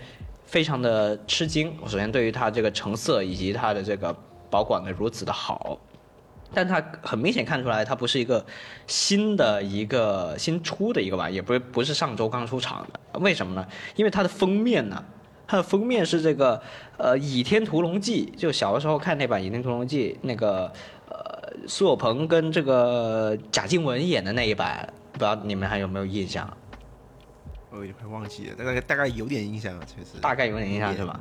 非常的吃惊。我首先对于它这个成色以及它的这个保管的如此的好，但它很明显看出来，它不是一个新的一个新出的一个吧，也不是不是上周刚出厂的。为什么呢？因为它的封面呢，它的封面是这个呃《倚天屠龙记》，就小的时候看那版《倚天屠龙记》，那个呃苏有朋跟这个贾静雯演的那一版，不知道你们还有没有印象？我有点快忘记了，大概大概有点印象，确实。大概有点印象是吧？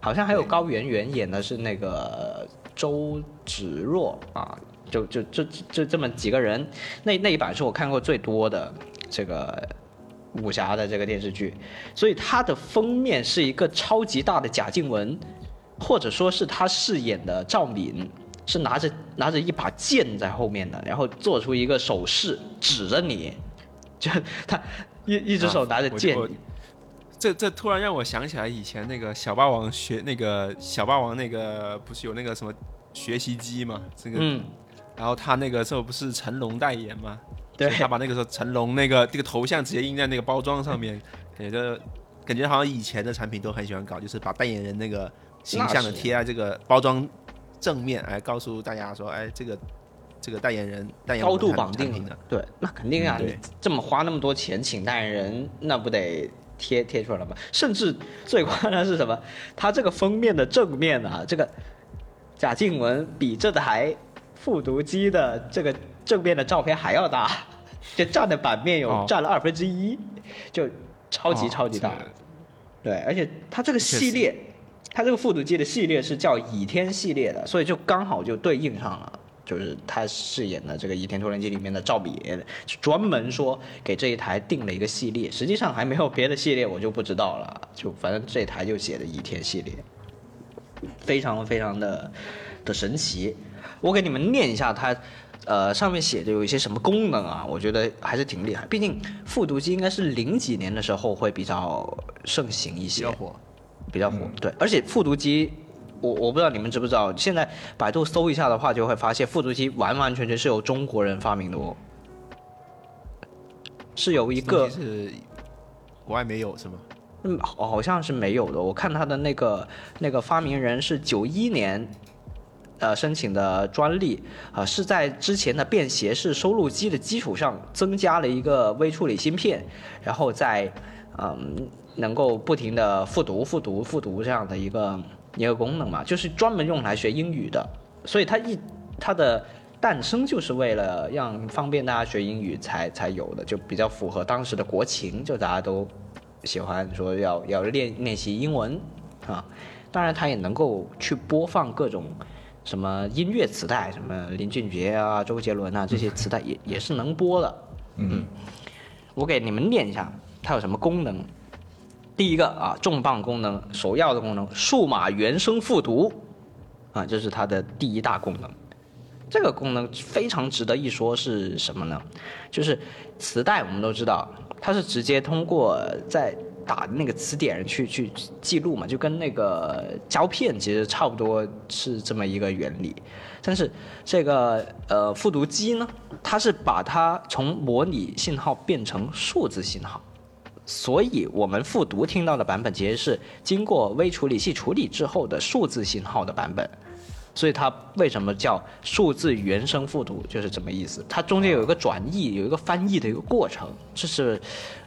好像还有高圆圆演的是那个周芷若啊，就就就就这么几个人，那那一版是我看过最多的这个武侠的这个电视剧，所以它的封面是一个超级大的贾静雯，或者说是她饰演的赵敏，是拿着拿着一把剑在后面的，然后做出一个手势指着你，就他一一只手拿着剑，这这突然让我想起来以前那个小霸王学那个小霸王那个不是有那个什么学习机嘛？这个，嗯，然后他那个时候不是成龙代言吗？对他把那个时候成龙那个这个头像直接印在那个包装上面，感觉感觉好像以前的产品都很喜欢搞，就是把代言人那个形象的贴在这个包装正面，来告诉大家说，哎，这个这个代言人高度绑定的。。对，那肯定啊，嗯你这么花那么多钱请代言人，那不得贴贴出来吗？甚至最夸张是什么？它这个封面的正面啊，这个贾静雯比这台复读机的这个正面的照片还要大，就占的版面有哦占了二分之一，就超级哦超级大。这个对，而且它这个系列，它这个复读机的系列是叫倚天系列的，所以就刚好就对应上了。就是他饰演的这个《倚天屠龙记》里面的赵敏，专门说给这一台定了一个系列，实际上还没有别的系列，我就不知道了。就反正这台就写的倚天系列，非常非常的的神奇。我给你们念一下它，呃，上面写的有一些什么功能啊？我觉得还是挺厉害。毕竟复读机应该是零几年的时候会比较盛行一些，比较火。比较火。对，而且复读机，我我不知道你们知不知道，现在百度搜一下的话，就会发现复读机完完全全是由中国人发明的哦，是有一个是国外没有是吗？嗯，好好像是没有的。我看他的那个那个发明人是九一年，呃申请的专利，啊、是在之前的便携式收录机的基础上增加了一个微处理芯片，然后再嗯能够不停的复读、复读、复读这样的一个一个功能嘛，就是专门用来学英语的。所以它一它的诞生就是为了让方便大家学英语才才有的，就比较符合当时的国情，就大家都喜欢说要要练练习英文啊。当然，它也能够去播放各种什么音乐磁带，什么林俊杰啊、周杰伦啊这些磁带也也是能播的。嗯，我给你们念一下它有什么功能。第一个啊，重磅功能，首要的功能，数码原声复读，啊，这是它的第一大功能。这个功能非常值得一说是什么呢？就是磁带，我们都知道它是直接通过在打那个词典去去记录嘛，就跟那个胶片其实差不多是这么一个原理。但是这个呃复读机呢，它是把它从模拟信号变成数字信号。所以，我们复读听到的版本其实是经过微处理器处理之后的数字信号的版本，所以它为什么叫数字原声复读，就是这么意思。它中间有一个转译，有一个翻译的一个过程，这是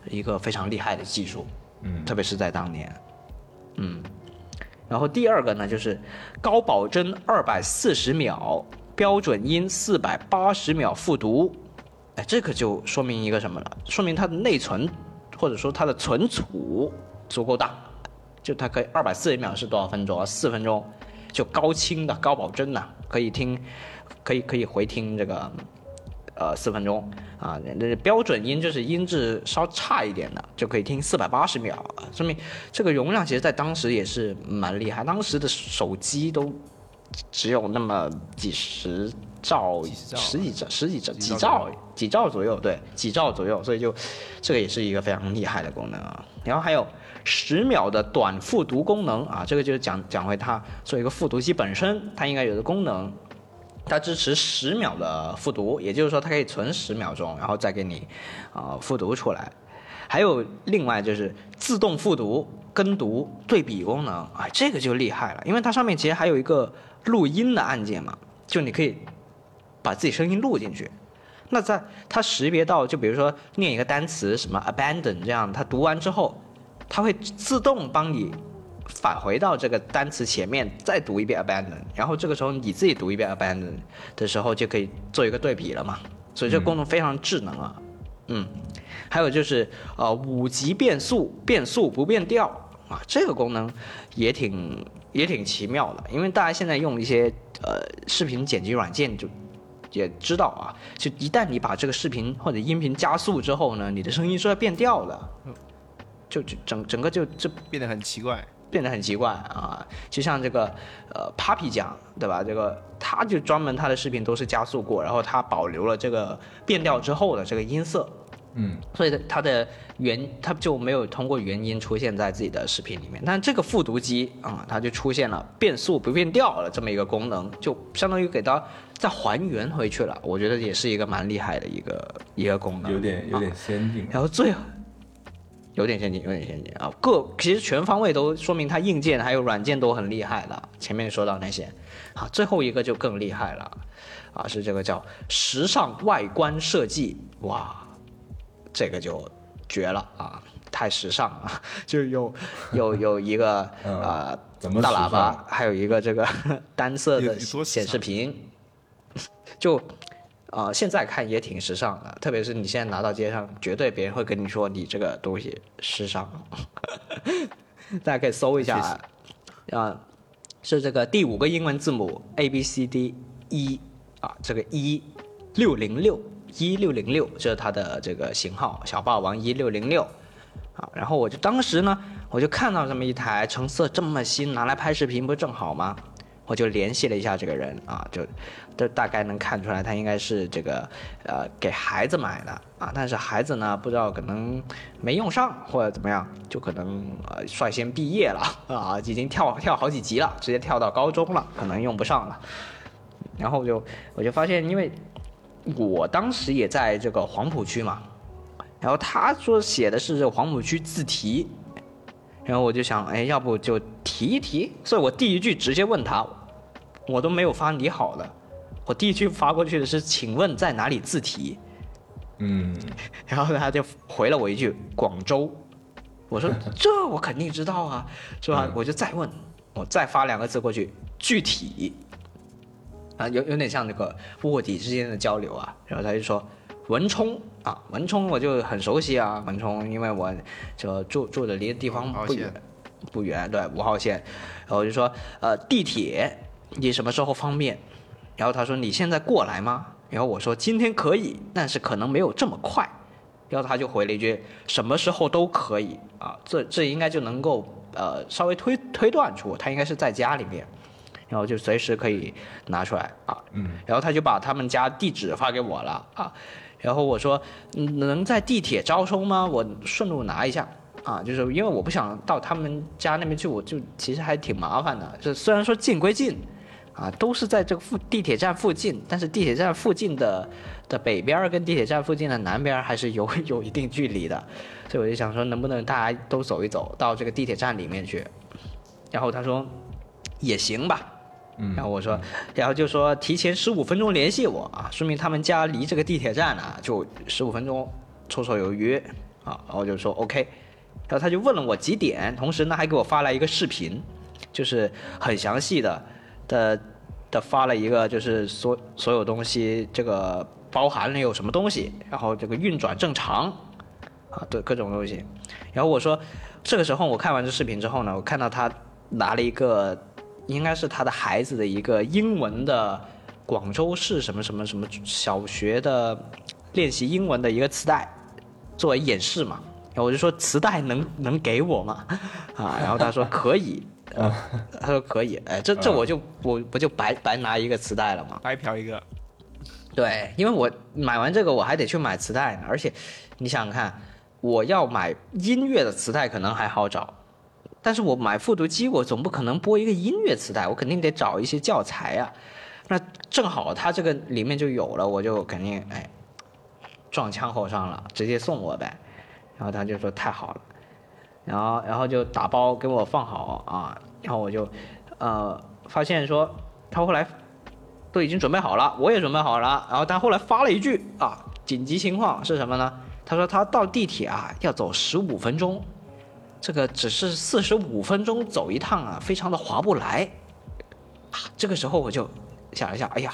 一个非常厉害的技术，嗯特别是在当年，嗯。然后第二个呢，就是高保真二百四十秒，标准音四百八十秒复读，哎，这个就说明一个什么了？说明它的内存或者说它的存储足够大，就它可以二百四十秒是多少分钟啊？四分钟，就高清的高保真的、可以听，可以可以回听这个，呃，四分钟啊。那标准音就是音质稍差一点的，就可以听四百八十秒，说明这个容量其实在当时也是蛮厉害。当时的手机都只有那么几十兆、几十几兆、十几兆、几几兆几兆左右，对，几兆左右，所以就这个也是一个非常厉害的功能啊。然后还有十秒的短复读功能啊，这个就是讲讲回它作为一个复读机本身它应该有的功能。它支持十秒的复读，也就是说它可以存十秒钟，然后再给你啊、复读出来。还有另外就是自动复读、跟读、对比功能，啊，这个就厉害了，因为它上面其实还有一个录音的按键嘛，就你可以把自己声音录进去。那在它识别到，就比如说念一个单词什么 abandon 这样，它读完之后，它会自动帮你返回到这个单词前面，再读一遍 abandon，然后这个时候你自己读一遍 abandon 的时候，就可以做一个对比了嘛。所以这个功能非常智能啊，嗯，还有就是呃五级变速，变速不变调啊，这个功能也挺也挺奇妙的，因为大家现在用一些呃视频剪辑软件就。也知道啊，就一旦你把这个视频或者音频加速之后呢，你的声音是要变调的，就就整整个就就变得很奇怪。变得很奇怪啊，就像这个呃 Papi 酱，对吧？这个他就专门他的视频都是加速过，然后他保留了这个变调之后的这个音色，嗯，所以它的原它就没有通过原音出现在自己的视频里面。但这个复读机啊、它就出现了变速不变调了这么一个功能，就相当于给它再还原回去了。我觉得也是一个蛮厉害的一个一个功能，有点有点先进。然后最有点先进，有点先进啊！各其实全方位都说明它硬件还有软件都很厉害了。前面说到那些，好，最后一个就更厉害了，啊，是这个叫时尚外观设计，哇，这个就绝了啊！太时尚了，就有有有一个 嗯呃大喇叭，还有一个这个 单色的显示屏，就呃，现在看也挺时尚的，特别是你现在拿到街上，绝对别人会跟你说你这个东西时尚。大家可以搜一下啊，啊，是这个第五个英文字母 A B C D E 啊，这个一六零六一六零六，这是它的这个型号，小霸王一六零六。啊，然后我就当时呢，我就看到这么一台成色这么新，拿来拍视频不正好吗？我就联系了一下这个人啊，就都大概能看出来，他应该是这个呃给孩子买的啊，但是孩子呢不知道可能没用上或者怎么样，就可能呃率先毕业了 啊，已经跳跳好几级了，直接跳到高中了，可能用不上了。然后就我就发现，因为我当时也在这个黄浦区嘛，然后他说写的是这个黄浦区自提，然后我就想，哎，要不就提一提，所以我第一句直接问他，我都没有发你好的，我第一句发过去的是，请问在哪里自提？嗯，然后他就回了我一句广州，我说这我肯定知道啊，是吧？嗯我就再问，我再发两个字过去，具体啊，有有点像那个卧底之间的交流啊。然后他就说文冲啊，文冲我就很熟悉啊，文冲，因为我就住住的离地方不远，不远，对，五号线。然后我就说呃地铁你什么时候方便？然后他说你现在过来吗？然后我说今天可以，但是可能没有这么快。然后他就回了一句什么时候都可以啊，这这应该就能够呃稍微推推断出他应该是在家里面，然后就随时可以拿出来啊。嗯，然后他就把他们家地址发给我了啊，然后我说嗯能在地铁招收吗？我顺路拿一下。啊，就是因为我不想到他们家那边去，我就其实还挺麻烦的。就虽然说近归近，啊，都是在这个附地铁站附近，但是地铁站附近的的北边儿跟地铁站附近的南边还是有有一定距离的，所以我就想说，能不能大家都走一走到这个地铁站里面去？然后他说也行吧，嗯。然后我说，然后就说提前十五分钟联系我啊，说明他们家离这个地铁站啊就十五分钟绰绰有余啊，然后就说 OK，然后他就问了我几点，同时呢还给我发来一个视频，就是很详细的的的发了一个就是所所有东西这个包含了有什么东西，然后这个运转正常啊，对各种东西，然后我说这个时候我看完这视频之后呢，我看到他拿了一个应该是他的孩子的一个英文的广州市什么什么什么小学的练习英文的一个磁带作为演示嘛。然后我就说磁带能 能给我吗？啊，然后他说可以，呃他说可以，哎，这这嗯我就我不就白白拿一个磁带了吗？白嫖一个，对，因为我买完这个我还得去买磁带呢，而且你想想看，我要买音乐的磁带可能还好找，但是我买复读机，我总不可能播一个音乐磁带，我肯定得找一些教材啊。那正好他这个里面就有了，我就肯定哎撞枪口上了，直接送我呗。然后他就说太好了，然后然后就打包给我放好啊，然后我就呃发现说他后来都已经准备好了，我也准备好了。然后他后来发了一句啊，紧急情况是什么呢？他说他到地铁啊要走十五分钟，这个只是四十五分钟走一趟啊，非常的划不来。啊，这个时候我就想了一下，哎呀，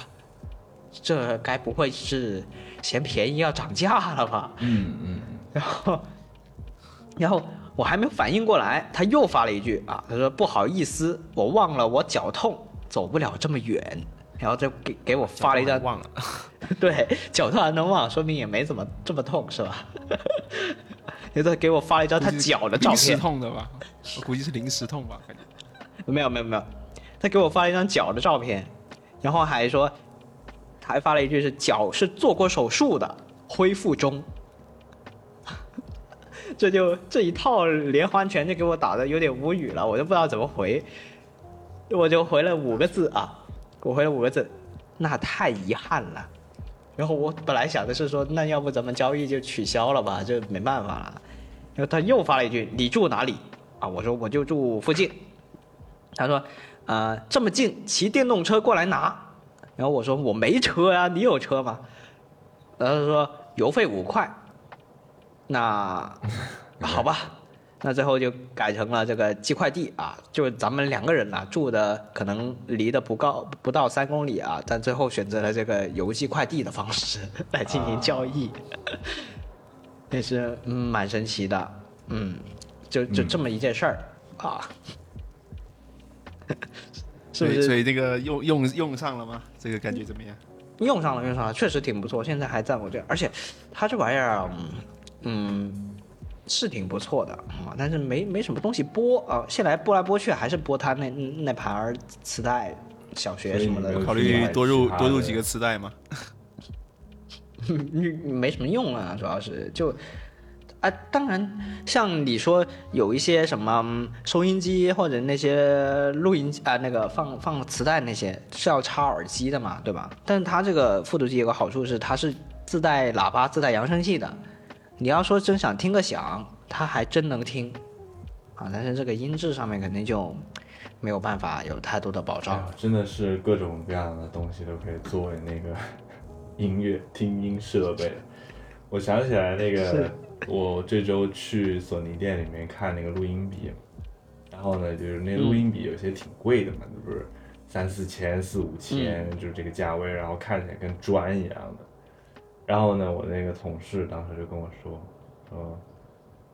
这该不会是嫌便宜要涨价了吧？嗯嗯，然后，然后我还没有反应过来，他又发了一句啊，他说不好意思，我忘了我脚痛，走不了这么远。然后就给给我发了一张，忘了，对，脚痛还能忘，说明也没怎么这么痛是吧？他给我发了一张他脚的照临时片，痛的吧？我估计是临时痛吧，感觉。没有没有没有，他给我发了一张脚的照片，然后还说，还发了一句是脚是做过手术的，恢复中。这就这一套连环拳就给我打的有点无语了，我都不知道怎么回，我就回了五个字啊，我回了五个字，那太遗憾了。然后我本来想的是说，那要不咱们交易就取消了吧，这没办法了。然后他又发了一句：“你住哪里？”啊，我说我就住附近。他说：“呃，这么近，骑电动车过来拿。”然后我说：“我没车呀，你有车吗？”然后他说：“邮费五块。”那好吧，那最后就改成了这个寄快递啊，就咱们两个人呐、住的可能离得不高不到三公里啊，但最后选择了这个邮寄快递的方式来进行交易，也是嗯蛮神奇的，嗯，就就这么一件事儿、啊，是不所以所以这个用用用上了吗？这个感觉怎么样？用上了用上了，确实挺不错，现在还在我这儿，而且它这玩意儿嗯。是挺不错的啊，但是没没什么东西播啊，现在播来播去还是播他那那盘儿磁带，小学什么的考虑多入多入几个磁带吗？没什么用啊，主要是就啊，当然像你说有一些什么嗯收音机或者那些录音机啊，那个放放磁带那些是要插耳机的嘛，对吧？但是它这个复读机有个好处是它是自带喇叭、自带扬声器的，你要说真想听个响，它还真能听啊，但是这个音质上面肯定就没有办法有太多的保障哎。真的是各种各样的东西都可以作为那个音乐听音设备。我想起来那个，我这周去索尼店里面看那个录音笔，然后呢，就是那录音笔有些挺贵的嘛，不是三四千、四五千，就是这个价位，然后看起来跟砖一样的。然后呢，我那个同事当时就跟我说，说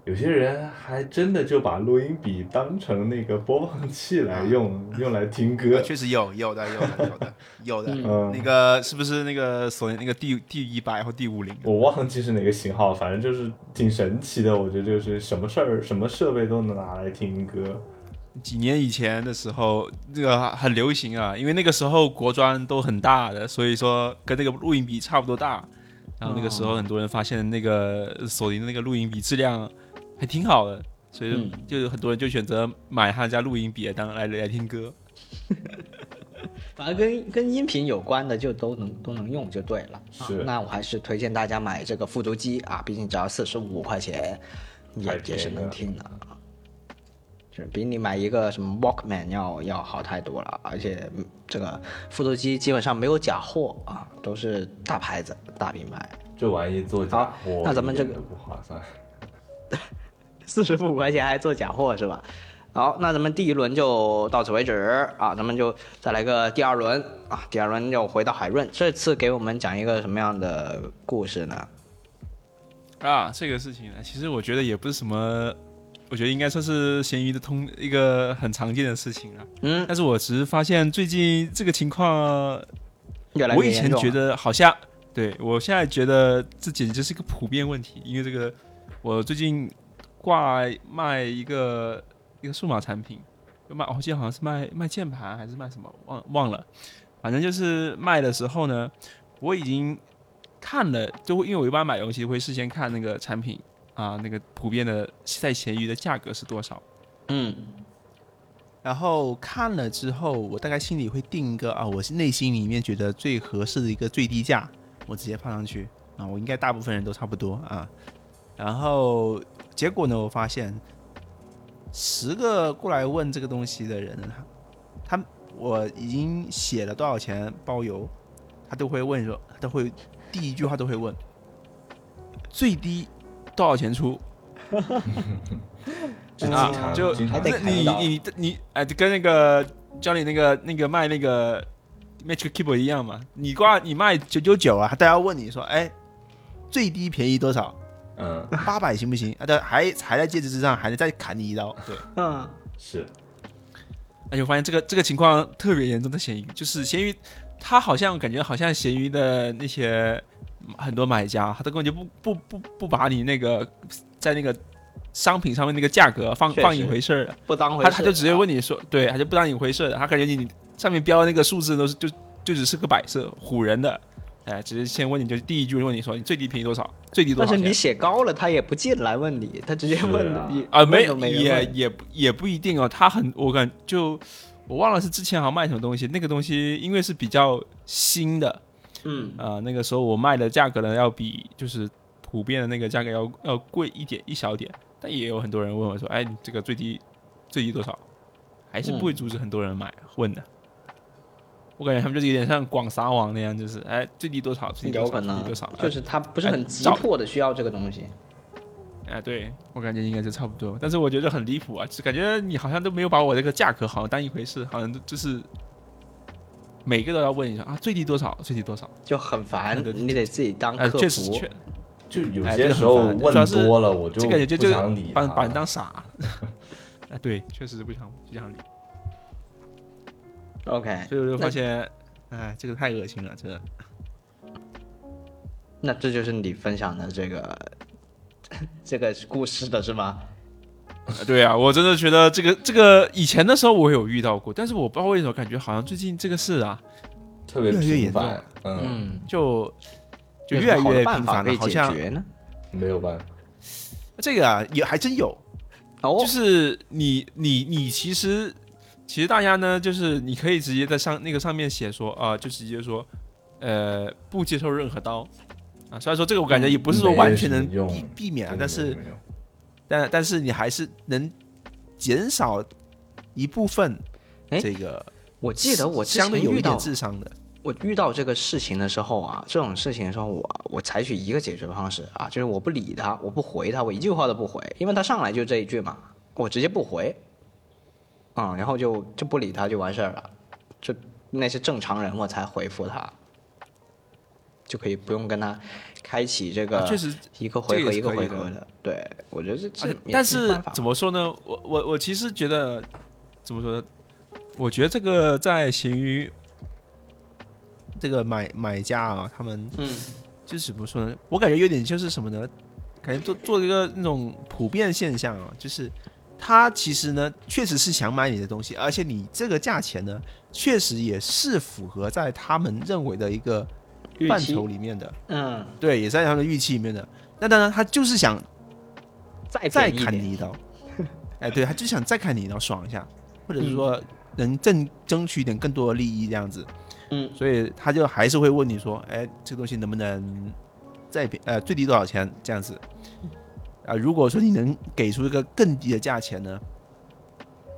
有些人还真的就把录音笔当成那个播放器来用，用来听歌。确实有有的有的有的有的。嗯那个是不是那个索尼那个 D D 一百或 D 五零？我忘记是哪个型号，反正就是挺神奇的。我觉得就是什么事儿、什么设备都能拿来听歌。几年以前的时候，这个很流行啊，因为那个时候国专都很大的，所以说跟那个录音笔差不多大。然后那个时候很多人发现那个索尼的那个录音笔质量还挺好的，所以嗯就有很多人就选择买他家录音笔来当来来听歌。反正跟跟音频有关的就都能都能用就对了。啊是那我还是推荐大家买这个复读机啊，毕竟只要四十五块钱，也也是能听的啊。就是比你买一个什么 Walkman 要要好太多了，而且嗯这个复读机基本上没有假货啊，都是大牌子、大品牌。这玩意做假好货，那咱们这个不划算。四十五块钱还做假货是吧？好，那咱们第一轮就到此为止啊，咱们就再来个第二轮啊，第二轮又回到海润，这次给我们讲一个什么样的故事呢？啊，这个事情呢，其实我觉得也不是什么，我觉得应该算是咸鱼的通一个很常见的事情啊。嗯，但是我只是发现最近这个情况，越来我以前觉得好像，对我现在觉得这简直是一个普遍问题，因为这个我最近挂卖一个一个数码产品，就卖，我记得好像是卖卖键盘还是卖什么，忘忘了，反正就是卖的时候呢，我已经看了，就会因为我一般买东西会事先看那个产品啊，那个普遍的在闲鱼的价格是多少。嗯然后看了之后，我大概心里会定一个啊，我是内心里面觉得最合适的一个最低价，我直接放上去啊，我应该大部分人都差不多啊。然后结果呢，我发现十个过来问这个东西的人，他他我已经写了多少钱包邮，他都会问说，他都会第一句话都会问，最低多少钱出？就啊就你你你哎，就跟那个教你那个那个卖那个 Magic Keyboard 一样嘛，你挂你卖九九九啊，大家问你说，哎，最低便宜多少？嗯八百行不行？啊，但还还在戒指之上，还能再砍你一刀。对，嗯是而且我发现这个这个情况特别严重，的咸鱼，就是咸鱼，他好像感觉好像咸鱼的那些很多买家，他根本就不不不不把你那个在那个商品上面那个价格放放一回事儿。不当回事，他他就直接问你说，对，他就不当一回事的，他感觉你上面标的那个数字都是就就只是个摆设，唬人的，哎，只是先问你就第一句问你说你最低便宜多少，最低多少但是你写高了，他也不进来问你，他直接问你啊，没有没人也也也不一定哦，他很我感就我忘了是之前好像卖什么东西，那个东西因为是比较新的，嗯啊、那个时候我卖的价格呢要比就是普遍的那个价格要要贵一点一小点，但也有很多人问我说，哎，你这个最低最低多少？还是不会阻止很多人买、问的。我感觉他们就是有点像广撒网那样，就是哎最低多少，最低多少，最低多少，就是他不是哎很急迫的需要这个东西。哎，对我感觉应该是差不多，但是我觉得很离谱啊，就感觉你好像都没有把我这个价格好像当一回事，好像就是每个都要问一下啊，最低多少，最低多少，就很烦你得自己当哎，客服。确实确就有哎这个很些时候问多了，我就这个也就就不想理他把把你当傻，哎，对，确实是不想不想理，OK，所以我就发现，哎，这个太恶心了，真的。那这就是你分享的这个 这个故事的是吗？啊 对啊，我真的觉得这个这个以前的时候我有遇到过，但是我不知道为什么感觉好像最近这个事啊，特别频繁，嗯，嗯，就就越来越频繁了，好像解决呢？没有办法，这个啊也还真有，哦，就是你你你其实其实大家呢，就是你可以直接在上那个上面写说啊、就直接说呃不接受任何刀啊。虽然说这个我感觉也不是说完全能避避免啊但是没有用但但是你还是能减少一部分哎这个我记得我之相对有一点前遇到智商的。我遇到这个事情的时候啊，这种事情的时候我，我采取一个解决方式啊，就是我不理他，我不回他，我一句话都不回，因为他上来就这一句嘛，我直接不回，啊、然后就就不理他就完事儿了，就那些正常人我才回复他，就可以不用跟他开启这个、啊确实一个回合一个回合的，对我觉得这这而且也但是怎么说呢？我我我其实觉得怎么说呢？我觉得这个在闲鱼这个买买家啊，他们嗯就是怎么说呢？我感觉有点就是什么呢？感觉做做一个那种普遍现象啊，就是他其实呢确实是想买你的东西，而且你这个价钱呢，确实也是符合在他们认为的一个范畴里面的，嗯。对，也在他们的预期里面的。那当然，他就是想再砍你一刀，哎，对，他就想再砍你一刀爽一下，或者是说能挣争取一点更多的利益这样子，嗯。所以他就还是会问你说，哎，这个东西能不能再便呃最低多少钱这样子？啊，如果说你能给出一个更低的价钱呢，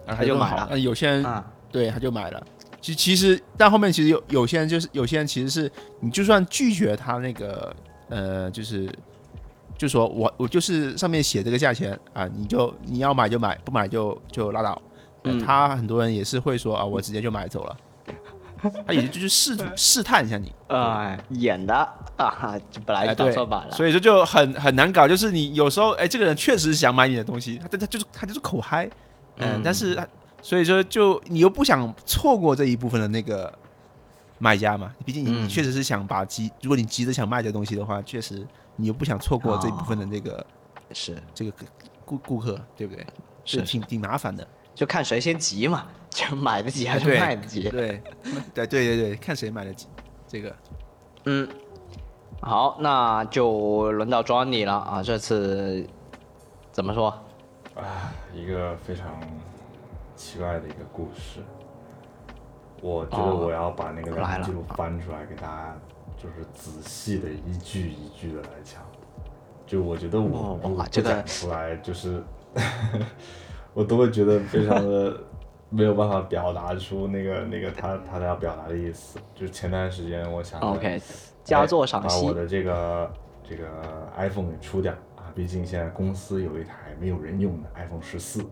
啊，他就买了。更好。那有些人啊。对他就买了。其其实但后面其实有有些人就是有些人其实是你就算拒绝他那个呃就是就说我我就是上面写这个价钱啊，你就你要买就买，不买就就拉倒。呃嗯他很多人也是会说啊，我直接就买走了。他也就是试图 试探一下你，呃演的啊，就本来哎，就打对算买了，所以说就很很难搞。就是你有时候，哎，这个人确实是想买你的东西，他他他就是他就是口嗨，嗯，嗯但是他所以说就你又不想错过这一部分的那个买家嘛，毕竟你确实是想把急，如果你急着想卖这东西的话，确实你又不想错过这一部分的那个、是这个顾顾客，对不对？是挺挺麻烦的。就看谁先急嘛，就买得急还是卖得急。对对对对对，看谁买得急这个。嗯，好，那就轮到 Johnny 了啊，这次怎么说？啊，一个非常奇怪的一个故事。我觉得哦我要把那个聊天记录翻出来，给大家就是仔细的一句一句的来讲。就我觉得我哦如果不出来，就是 我都会觉得非常的 没有办法表达出那个那个他他要表达的意思。就前段时间我想着 OK，佳作赏析哎把我。的这个这个 iPhone 给出掉啊，毕竟现在公司有一台没有人用的 iPhone 十四。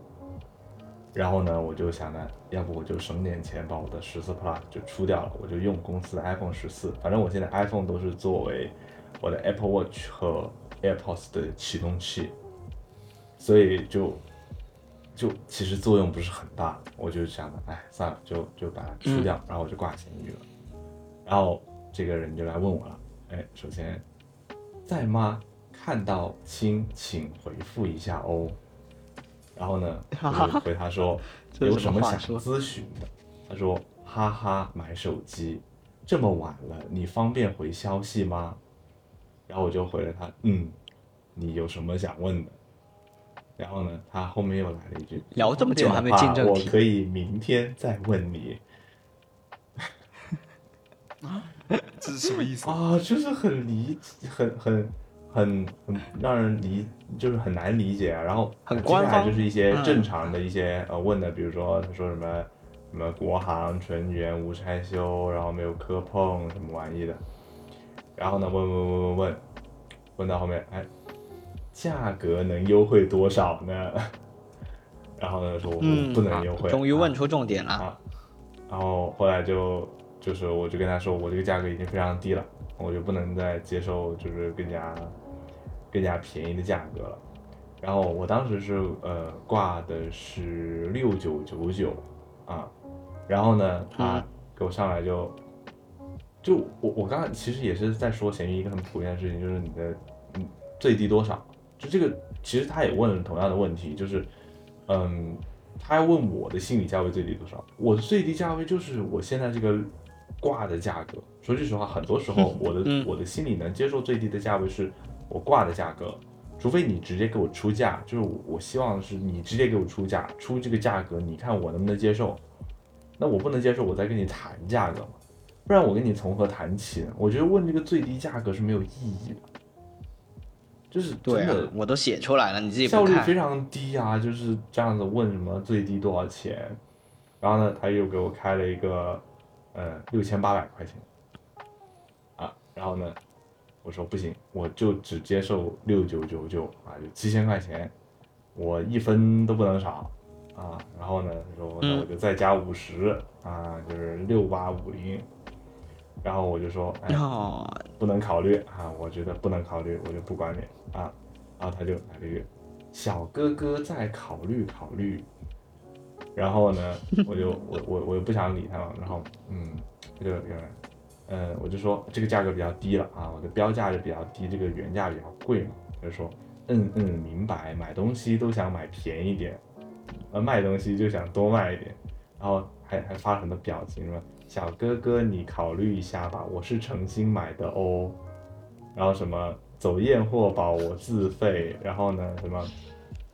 然后呢，我就想呢，要不我就省点钱，把我的十四 Plus 就出掉了，我就用公司的 iPhone 十四。反正我现在 iPhone 都是作为我的 Apple Watch 和 AirPods 的启动器，所以就就其实作用不是很大。我就想着，哎，算了，就就把它出掉，然后我就挂闲鱼了。然后这个人就来问我了，哎，首先在吗？看到亲，请回复一下哦。然后呢，我 就回他说 有什么想咨询的？他说哈哈，买手机这么晚了，你方便回消息吗？然后我就回了他，嗯，你有什么想问的？然后呢，他后面又来了一句，聊这么久还没进正题我可以明天再问你。啊 这是什么意思？啊，就是很离，很很很很让人理，就是很难理解啊。然后很官方就是一些嗯正常的一些、呃问的，比如说他说什么什么国行纯元无拆修，然后没有磕碰什么玩意的。然后呢，问问问问问，问到后面，哎，价格能优惠多少呢？然后呢，说我们，不能优惠，啊终于问出重点了。啊，然后后来就就是我就跟他说，我这个价格已经非常低了，我就不能再接受就是更加更加便宜的价格了。然后我当时是呃挂的是六九九九啊，然后呢他给我上来就就我我刚刚其实也是在说闲鱼一个很普遍的事情，就是你的嗯最低多少？就这个其实他也问了同样的问题，就是嗯，他要问我的心理价位最低多少？我的最低价位就是我现在这个挂的价格。说句实话，很多时候 我的、嗯我的心里能接受最低的价位是我挂的价格，除非你直接给我出价，就是我我希望是你直接给我出价，出这个价格，你看我能不能接受？那我不能接受，我再跟你谈价格嘛，不然我跟你从何谈起呢？我觉得问这个最低价格是没有意义的，就是对真的啊，我都写出来了，你自己效。率非常低啊，就是这样子问什么最低多少钱，然后呢，他又给我开了一个，呃，六千八百块钱，啊，然后呢，我说不行，我就只接受六九九九啊，就七千块钱，我一分都不能少啊，然后呢，他说那我就再加五十啊，就是六八五零，然后我就说，哎，哦，不能考虑啊，我觉得不能考虑，我就不管你啊。然后他就来了一句：“小哥哥再考虑考虑。”然后呢，我就我我我又不想理他了，然后嗯，他就原来，呃，我就说这个价格比较低了啊，我的标价就比较低，这个原价比较贵嘛，他就说嗯嗯明白，买东西都想买便宜点，呃卖东西就想多卖一点，然后还还发了很多表情说小哥哥你考虑一下吧，我是诚心买的哦，然后什么走验货宝我自费，然后呢什么，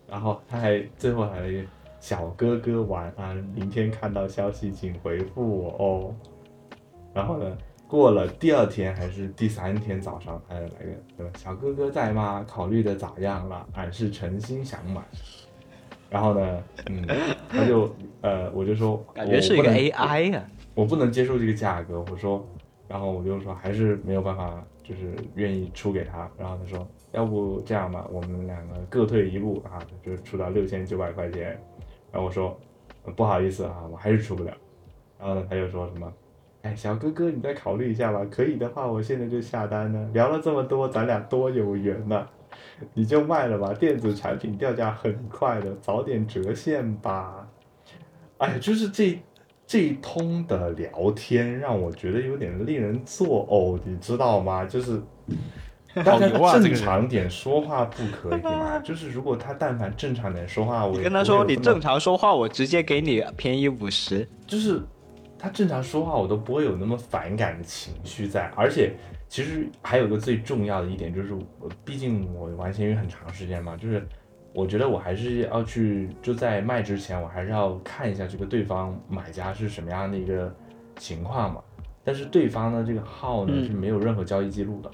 然后他还最后还小哥哥晚安，明天看到消息请回复我哦。然后呢，过了第二天还是第三天早上，他又来个对吧？小哥哥在吗？考虑的咋样了？俺是诚心想买。然后呢，嗯，他就呃，我就说，感觉是一个 AI 啊。我不能接受这个价格，我说，然后我就说还是没有办法，就是愿意出给他。然后他说，要不这样吧，我们两个各退一步啊，就是出到六千九百块钱。然后我说，呃不好意思啊，我还是出不了。然后呢，他就说什么，哎，小哥哥你再考虑一下吧，可以的话我现在就下单呢。聊了这么多，咱俩多有缘呐、你就卖了吧，电子产品掉价很快的，早点折现吧。哎，就是这这一通的聊天让我觉得有点令人作呕，你知道吗？就是 大家油啊这个人正常点说话不可以吗？就是如果他但凡正常点说话，我也跟他说你正常说话，我直接给你便宜五十。就是他正常说话，我都不会有那么反感的情绪在。而且，其实还有个最重要的一点，就是我毕竟我玩闲鱼很长时间嘛，就是我觉得我还是要去就在卖之前，我还是要看一下这个对方买家是什么样的一个情况嘛。但是对方的，这个号呢嗯是没有任何交易记录的。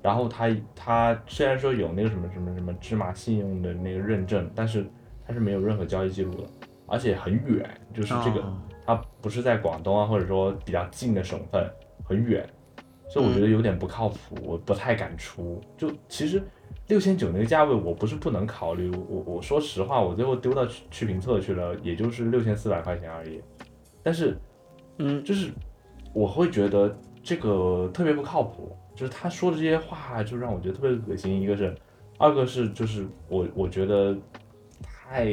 然后他他虽然说有那个什么什么什么芝麻信用的那个认证，但是他是没有任何交易记录的，而且很远，就是这个、哦它不是在广东啊，或者说比较近的省份，很远，所以我觉得有点不靠谱，我不太敢出。就其实六千九那个价位，我不是不能考虑，我我说实话，我最后丢到去去评测去了，也就是六千四百块钱而已。但是，嗯，就是我会觉得这个特别不靠谱，就是他说的这些话就让我觉得特别恶心。一个是，二个是就是我我觉得太，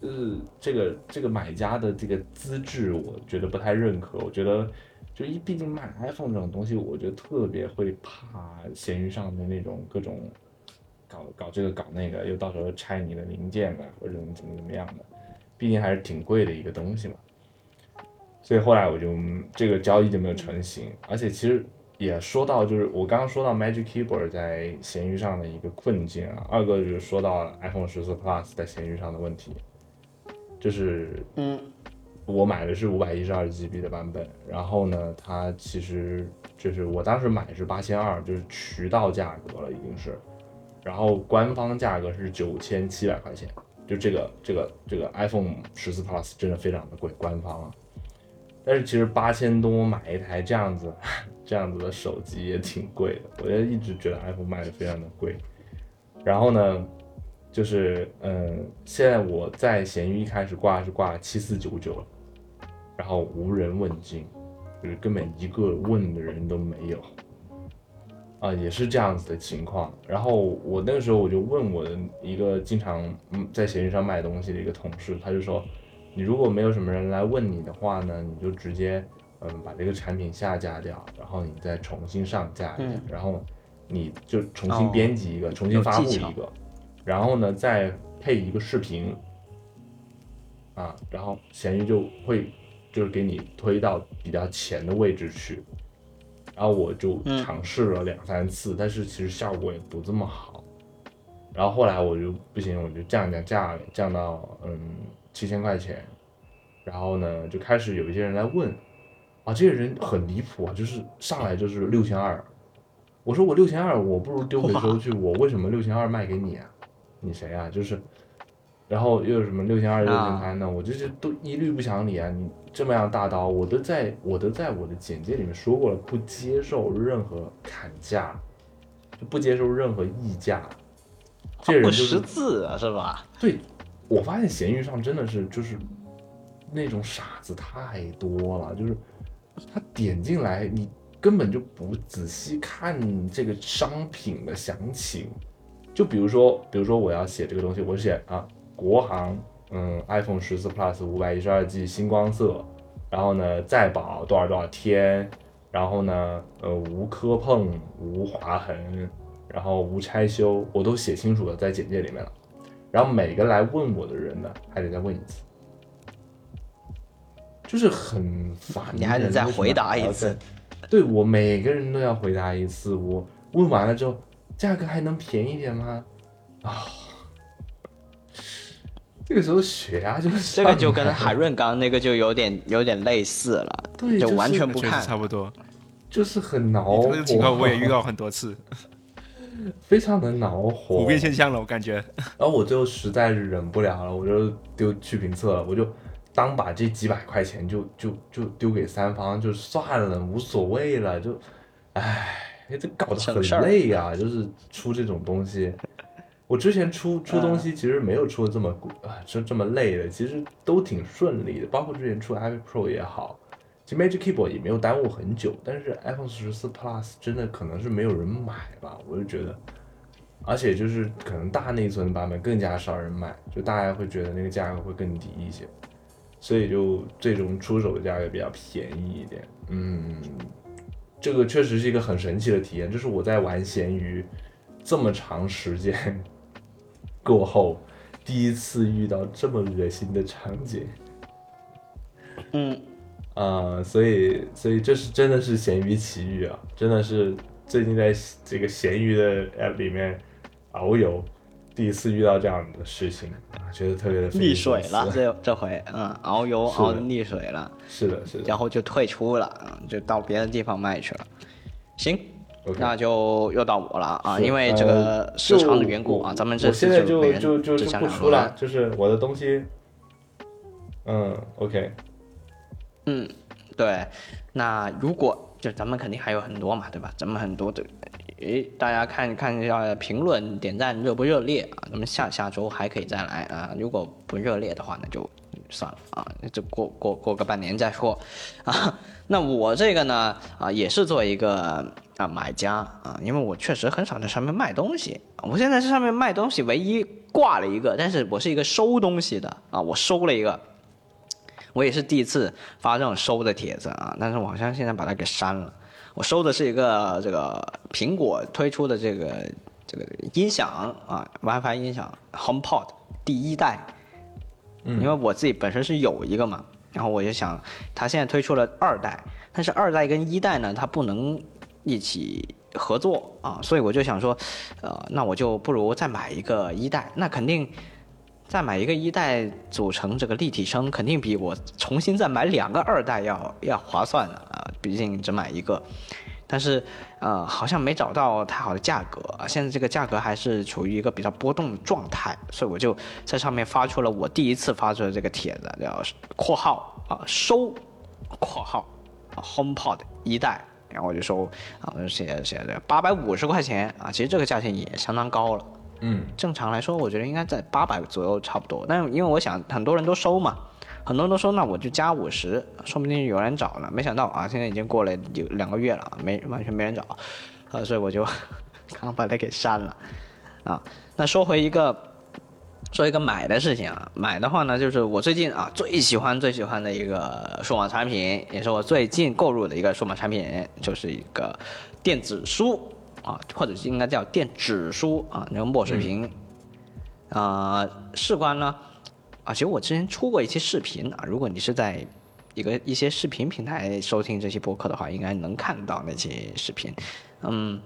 呃，这个这个买家的这个资质，我觉得不太认可。我觉得就一毕竟卖 iPhone 这种东西，我觉得特别会怕闲鱼上的那种各种搞搞这个搞那个，又到时候拆你的零件啊，或者怎么怎么样的，毕竟还是挺贵的一个东西嘛。所以后来我就这个交易就没有成型，而且其实也说到，就是我刚刚说到 Magic Keyboard 在闲鱼上的一个困境啊，二个就是说到 iPhone 十四 Plus 在闲鱼上的问题，就是嗯，我买的是五百一十二 GB 的版本，然后呢，它其实就是我当时买是八千二，就是渠道价格了已经是，然后官方价格是九千七百块钱，就这个这个这个 iPhone 十四 Plus 真的非常的贵，官方啊。但是其实八千多买一台这样子 这样子的手机也挺贵的，我就一直觉得 iPhone 卖的非常的贵。然后呢，就是嗯，现在我在闲鱼一开始挂是挂七四九九，然后无人问津，就是根本一个问的人都没有。啊，也是这样子的情况。然后我那个时候我就问我的一个经常嗯在闲鱼上卖东西的一个同事，他就说，你如果没有什么人来问你的话呢，你就直接嗯把这个产品下架掉，然后你再重新上架一下，嗯然后你就重新哦编辑一个，重新发布一个，然后呢再配一个视频，啊，然后闲鱼就会就是给你推到比较前的位置去。然后我就嗯尝试了两三次，但是其实效果也不这么好。然后后来我就不行，我就降降价，降到嗯七千块钱。然后呢，就开始有一些人来问，啊，这些人很离谱啊，就是上来就是六千二。我说我六千二，我不如丢回收去，我为什么六千二卖给你啊？你谁啊？就是，然后又有什么六千二、六千三的？我就是都一律不想理啊！你这么样大刀，我都在我都在我的简介里面说过了，不接受任何砍价，就不接受任何溢价。这人不就是识字啊，是吧？对，我发现闲鱼上真的是就是那种傻子太多了，就是他点进来，你根本就不仔细看这个商品的详情。就比如说，比如说我要写这个东西，我写啊，国行，嗯，iPhone 十四 Plus 五百一十二 G 星光色，然后呢再保多少多少天，然后呢，呃，无磕碰，无划痕，然后无拆修，我都写清楚了在简介里面了。然后每个来问我的人呢，还得再问一次，就是很烦。你还得再回答一次。对我每个人都要回答一次，我问完了之后，价格还能便宜点吗？啊，这个时候血压就这个就跟海润刚刚那个就有点有点类似了，对，就完全不看。差不多。就是很恼火，这个情况我也遇到很多次，非常的恼火，普遍现象了，我感觉。然后我最后实在是忍不了了，我就丢去评测了，我就当把这几百块钱就就就丢给三方就算了，无所谓了，就，唉，这搞得很累呀、就是出这种东西。我之前出出东嗯西其实没有出的这么啊，这这么累的，其实都挺顺利的，包括之前出 iPad Pro 也好，其实 Magic Keyboard 也没有耽误很久，但是 iPhone 十四 Plus 真的可能是没有人买吧，我就觉得。而且就是可能大内存版本更加少人买，就大家会觉得那个价格会更低一些，所以就最终出手的价格比较便宜一点。嗯，这个确实是一个很神奇的体验，这是我在玩咸鱼这么长时间过后第一次遇到这么恶心的场景。嗯，啊、所以所以这是真的是咸鱼奇遇啊，真的是最近在这个咸鱼的 app 里面遨游，第一次遇到这样的事情啊，觉得特别的溺水了，这这回嗯，遨游是的。熬溺水了，是的，是的。然后就退出了，嗯，就到别的地方卖去了。行。那就又到我了啊，因为这个呃时长的缘故啊，我咱们这次就每人就就只就不出了。就是我的东西，嗯，OK，嗯，对，那如果就咱们肯定还有很多嘛，对吧？咱们很多的，诶，大家看看一下评论、点赞热不热烈啊？那么下下周还可以再来啊。如果不热烈的话，那就算了啊，那就过过过个半年再说啊。那我这个呢啊，也是做一个啊买家啊，因为我确实很少在上面卖东西。我现在在上面卖东西，唯一挂了一个，但是我是一个收东西的啊，我收了一个。我也是第一次发这种收的帖子啊，但是我好像现在把它给删了。我收的是一个这个苹果推出的这个这个音响啊，WiFi 音响 HomePod 第一代，因为我自己本身是有一个嘛，然后我就想，它现在推出了二代，但是二代跟一代呢，它不能一起合作啊，所以我就想说，呃，那我就不如再买一个一代，那肯定。再买一个一代组成这个立体声，肯定比我重新再买两个二代要要划算的啊！毕竟只买一个，但是呃好像没找到太好的价格啊，现在这个价格还是处于一个比较波动的状态，所以我就在上面发出了我第一次发出的这个帖子，叫（括号啊收）（括号啊 HomePod 一代），然后我就收啊，我就写写这八百五十块钱啊，其实这个价钱也相当高了。嗯，正常来说，我觉得应该在八百左右差不多。但是因为我想很多人都收嘛，很多人都收，那我就加五十，说不定有人找了。没想到啊，现在已经过了有两个月了，没完全没人找，啊，所以我就刚把它给删了。啊，那说回一个说一个买的事情啊，买的话呢，就是我最近啊最喜欢最喜欢的一个数码产品，也是我最近购入的一个数码产品，就是一个电子书啊，或者是应该叫电子书啊，那个墨水屏。啊、事关呢，啊，其实我之前出过一期视频啊，如果你是在一个一些视频平台收听这些播客的话，应该能看到那期视频。嗯，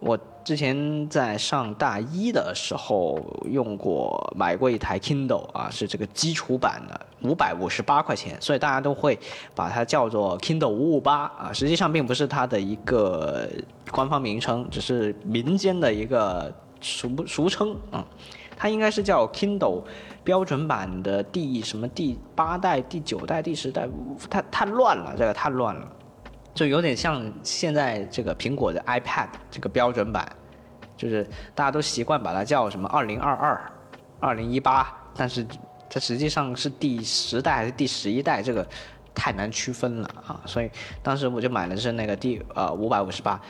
我之前在上大一的时候用过，买过一台 Kindle 啊，是这个基础版的，五百五十八块钱，所以大家都会把它叫做 Kindle 五五八啊，实际上并不是它的一个官方名称，只是民间的一个俗俗称啊。它应该是叫 Kindle 标准版的第什么第八代、第九代、第十代，太太乱了，这个太乱了。就有点像现在这个苹果的 iPad 这个标准版，就是大家都习惯把它叫什么二零二二、二零一八，但是它实际上是第十代还是第十一代，这个太难区分了啊！所以当时我就买的是那个第呃五百五十八。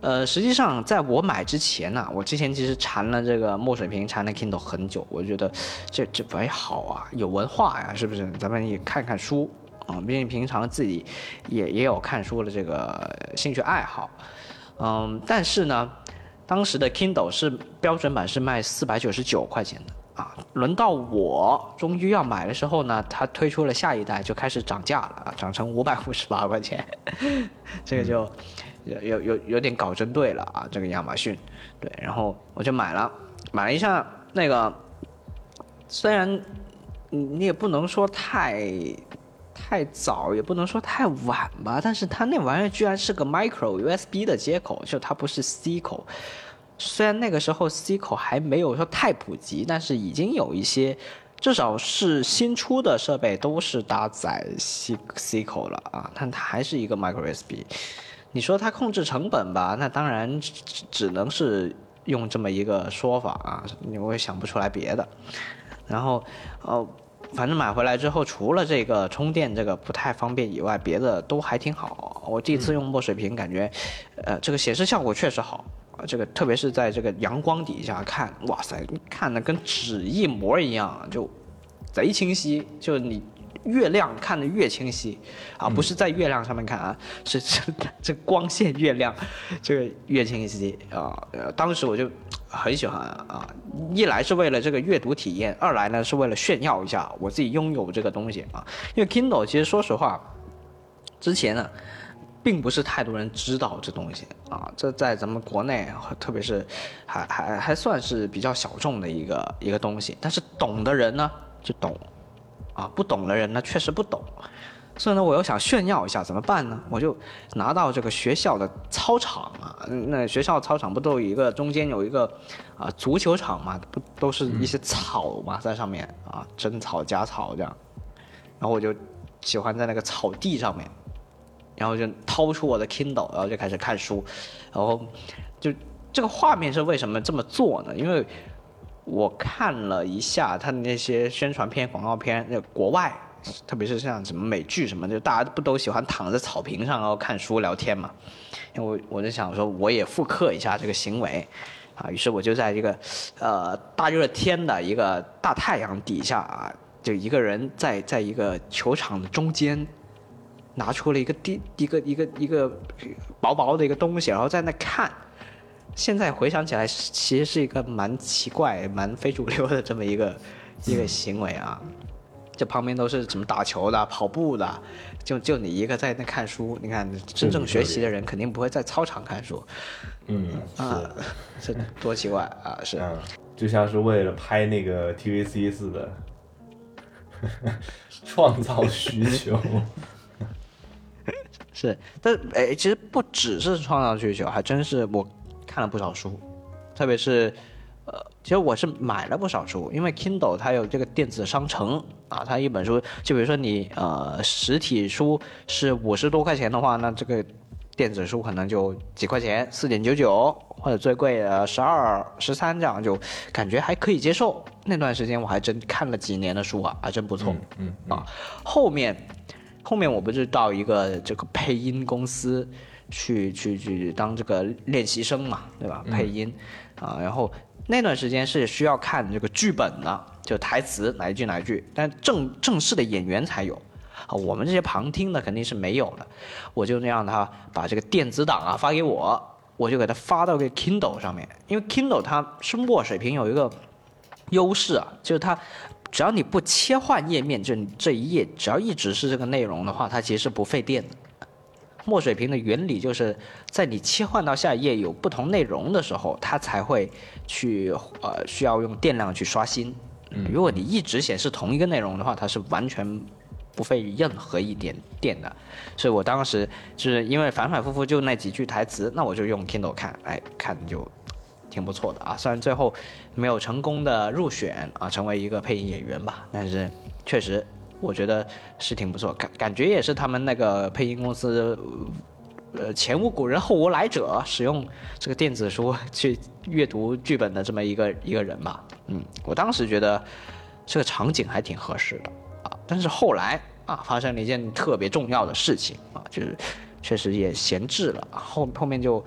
呃，实际上在我买之前呢、我之前其实馋了这个墨水屏，馋了 Kindle 很久，我觉得这这不好啊，有文化呀，是不是？咱们也看看书啊，毕竟平常自己也也有看书的这个兴趣爱好，嗯，但是呢，当时的 Kindle 是标准版是卖四百九十九块钱的啊，轮到我终于要买的时候呢，它推出了下一代就开始涨价了啊，涨成五百五十八块钱，这个就有有有有点搞针对了啊，这个亚马逊，对，然后我就买了，买了一下那个，虽然你你也不能说太太早，也不能说太晚吧，但是它那玩意儿居然是个 micro USB 的接口，就它不是 C 口。虽然那个时候 C 口还没有说太普及，但是已经有一些，至少是新出的设备都是搭载 C C 口了啊，但它还是一个 micro USB。你说它控制成本吧，那当然只只能是用这么一个说法啊，我也想不出来别的。然后，呃，反正买回来之后，除了这个充电这个不太方便以外，别的都还挺好。我第一次用墨水屏，感觉，呃，这个显示效果确实好。啊，这个特别是在这个阳光底下看，哇塞，看的跟纸一模一样，就贼清晰。就你越亮看的越清晰啊，不是在月亮上面看啊，是是这光线越亮，这个越清晰啊。呃，当时我就很喜欢啊，一来是为了这个阅读体验，二来呢是为了炫耀一下我自己拥有这个东西啊。因为 Kindle 其实说实话，之前呢。并不是太多人知道这东西啊，这在咱们国内，特别是还还还算是比较小众的一个一个东西。但是懂的人呢就懂，啊，不懂的人呢确实不懂。所以呢，我又想炫耀一下，怎么办呢？我就拿到这个学校的操场啊，那学校操场不都有一个中间有一个啊足球场嘛，不都是一些草嘛在上面啊，真草假草这样。然后我就喜欢在那个草地上面。然后就掏出我的 Kindle，然后就开始看书，然后就这个画面是为什么这么做呢？因为我看了一下他的那些宣传片、广告片，那国外，特别是像什么美剧什么，就大家不都喜欢躺在草坪上然后看书聊天嘛？因为我我就想说，我也复刻一下这个行为，啊，于是我就在一个呃大热天的一个大太阳底下啊，就一个人在在一个球场的中间。拿出了一个地一个一个一个薄薄的一个东西，然后在那看。现在回想起来，其实是一个蛮奇怪、蛮非主流的这么一个一个行为啊。这旁边都是什么打球的、跑步的，就就你一个在那看书。你看，真正学习的人肯定不会在操场看书。嗯，啊，这多奇怪啊！是，就像是为了拍那个 TVC 似的，创造需求。是，但哎，其实不只是创造需求，还真是我看了不少书，特别是，呃，其实我是买了不少书，因为 Kindle 它有这个电子商城啊，它一本书，就比如说你呃实体书是五十多块钱的话，那这个电子书可能就几块钱，四点九九，或者最贵的十二、十三这样，就感觉还可以接受。那段时间我还真看了几年的书啊，还真不错。嗯啊，后面。后面我不是到一个这个配音公司去去去当这个练习生嘛，对吧？配音啊，然后那段时间是需要看这个剧本的，就台词哪一句哪一句，但正正式的演员才有啊。我们这些旁听的肯定是没有的。我就让他把这个电子档啊发给我，我就给他发到这 Kindle 上面，因为 Kindle 它声墨水平有一个优势啊，就是它。只要你不切换页面，就这一页只要一直是这个内容的话，它其实是不费电的。墨水屏的原理就是在你切换到下一页有不同内容的时候，它才会去呃需要用电量去刷新。嗯如果你一直显示同一个内容的话，它是完全不费任何一点电的。所以我当时就是因为反反复复就那几句台词，那我就用 Kindle 看，哎，看就。挺不错的啊，虽然最后没有成功的入选啊，成为一个配音演员吧，但是确实我觉得是挺不错，感感觉也是他们那个配音公司，呃，前无古人后无来者，使用这个电子书去阅读剧本的这么一个一个人吧。嗯，我当时觉得这个场景还挺合适的啊，但是后来啊，发生了一件特别重要的事情啊，就是确实也闲置了，后后面就。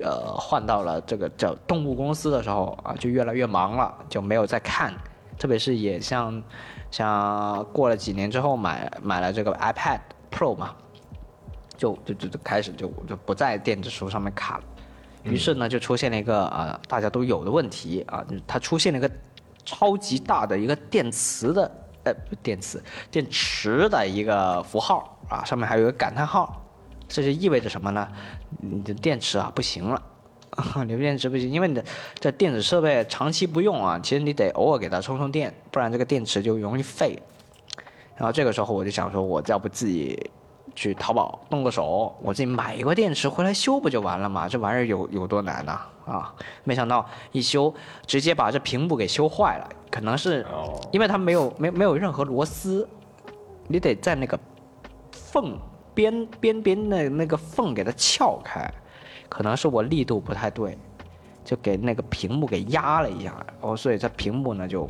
呃，换到了这个叫动物公司的时候啊，就越来越忙了，就没有再看。特别是也像，像过了几年之后买买了这个 iPad Pro 嘛，就就就就开始就就不在电子书上面看了。于是呢，就出现了一个啊大家都有的问题啊，就是它出现了一个超级大的一个电磁的呃电磁电池的一个符号啊，上面还有一个感叹号。这就意味着什么呢？你的电池啊不行了，你的电池不行，因为你的这电子设备长期不用啊，其实你得偶尔给它充充电，不然这个电池就容易废。然后这个时候我就想说，我要不自己去淘宝动个手，我自己买一块电池回来修不就完了吗？这玩意儿有有多难呢？啊，没想到一修直接把这屏幕给修坏了，可能是因为它没有没没有任何螺丝，你得在那个缝。边边边的那个缝给它撬开，可能是我力度不太对，就给那个屏幕给压了一下，哦，所以这屏幕呢就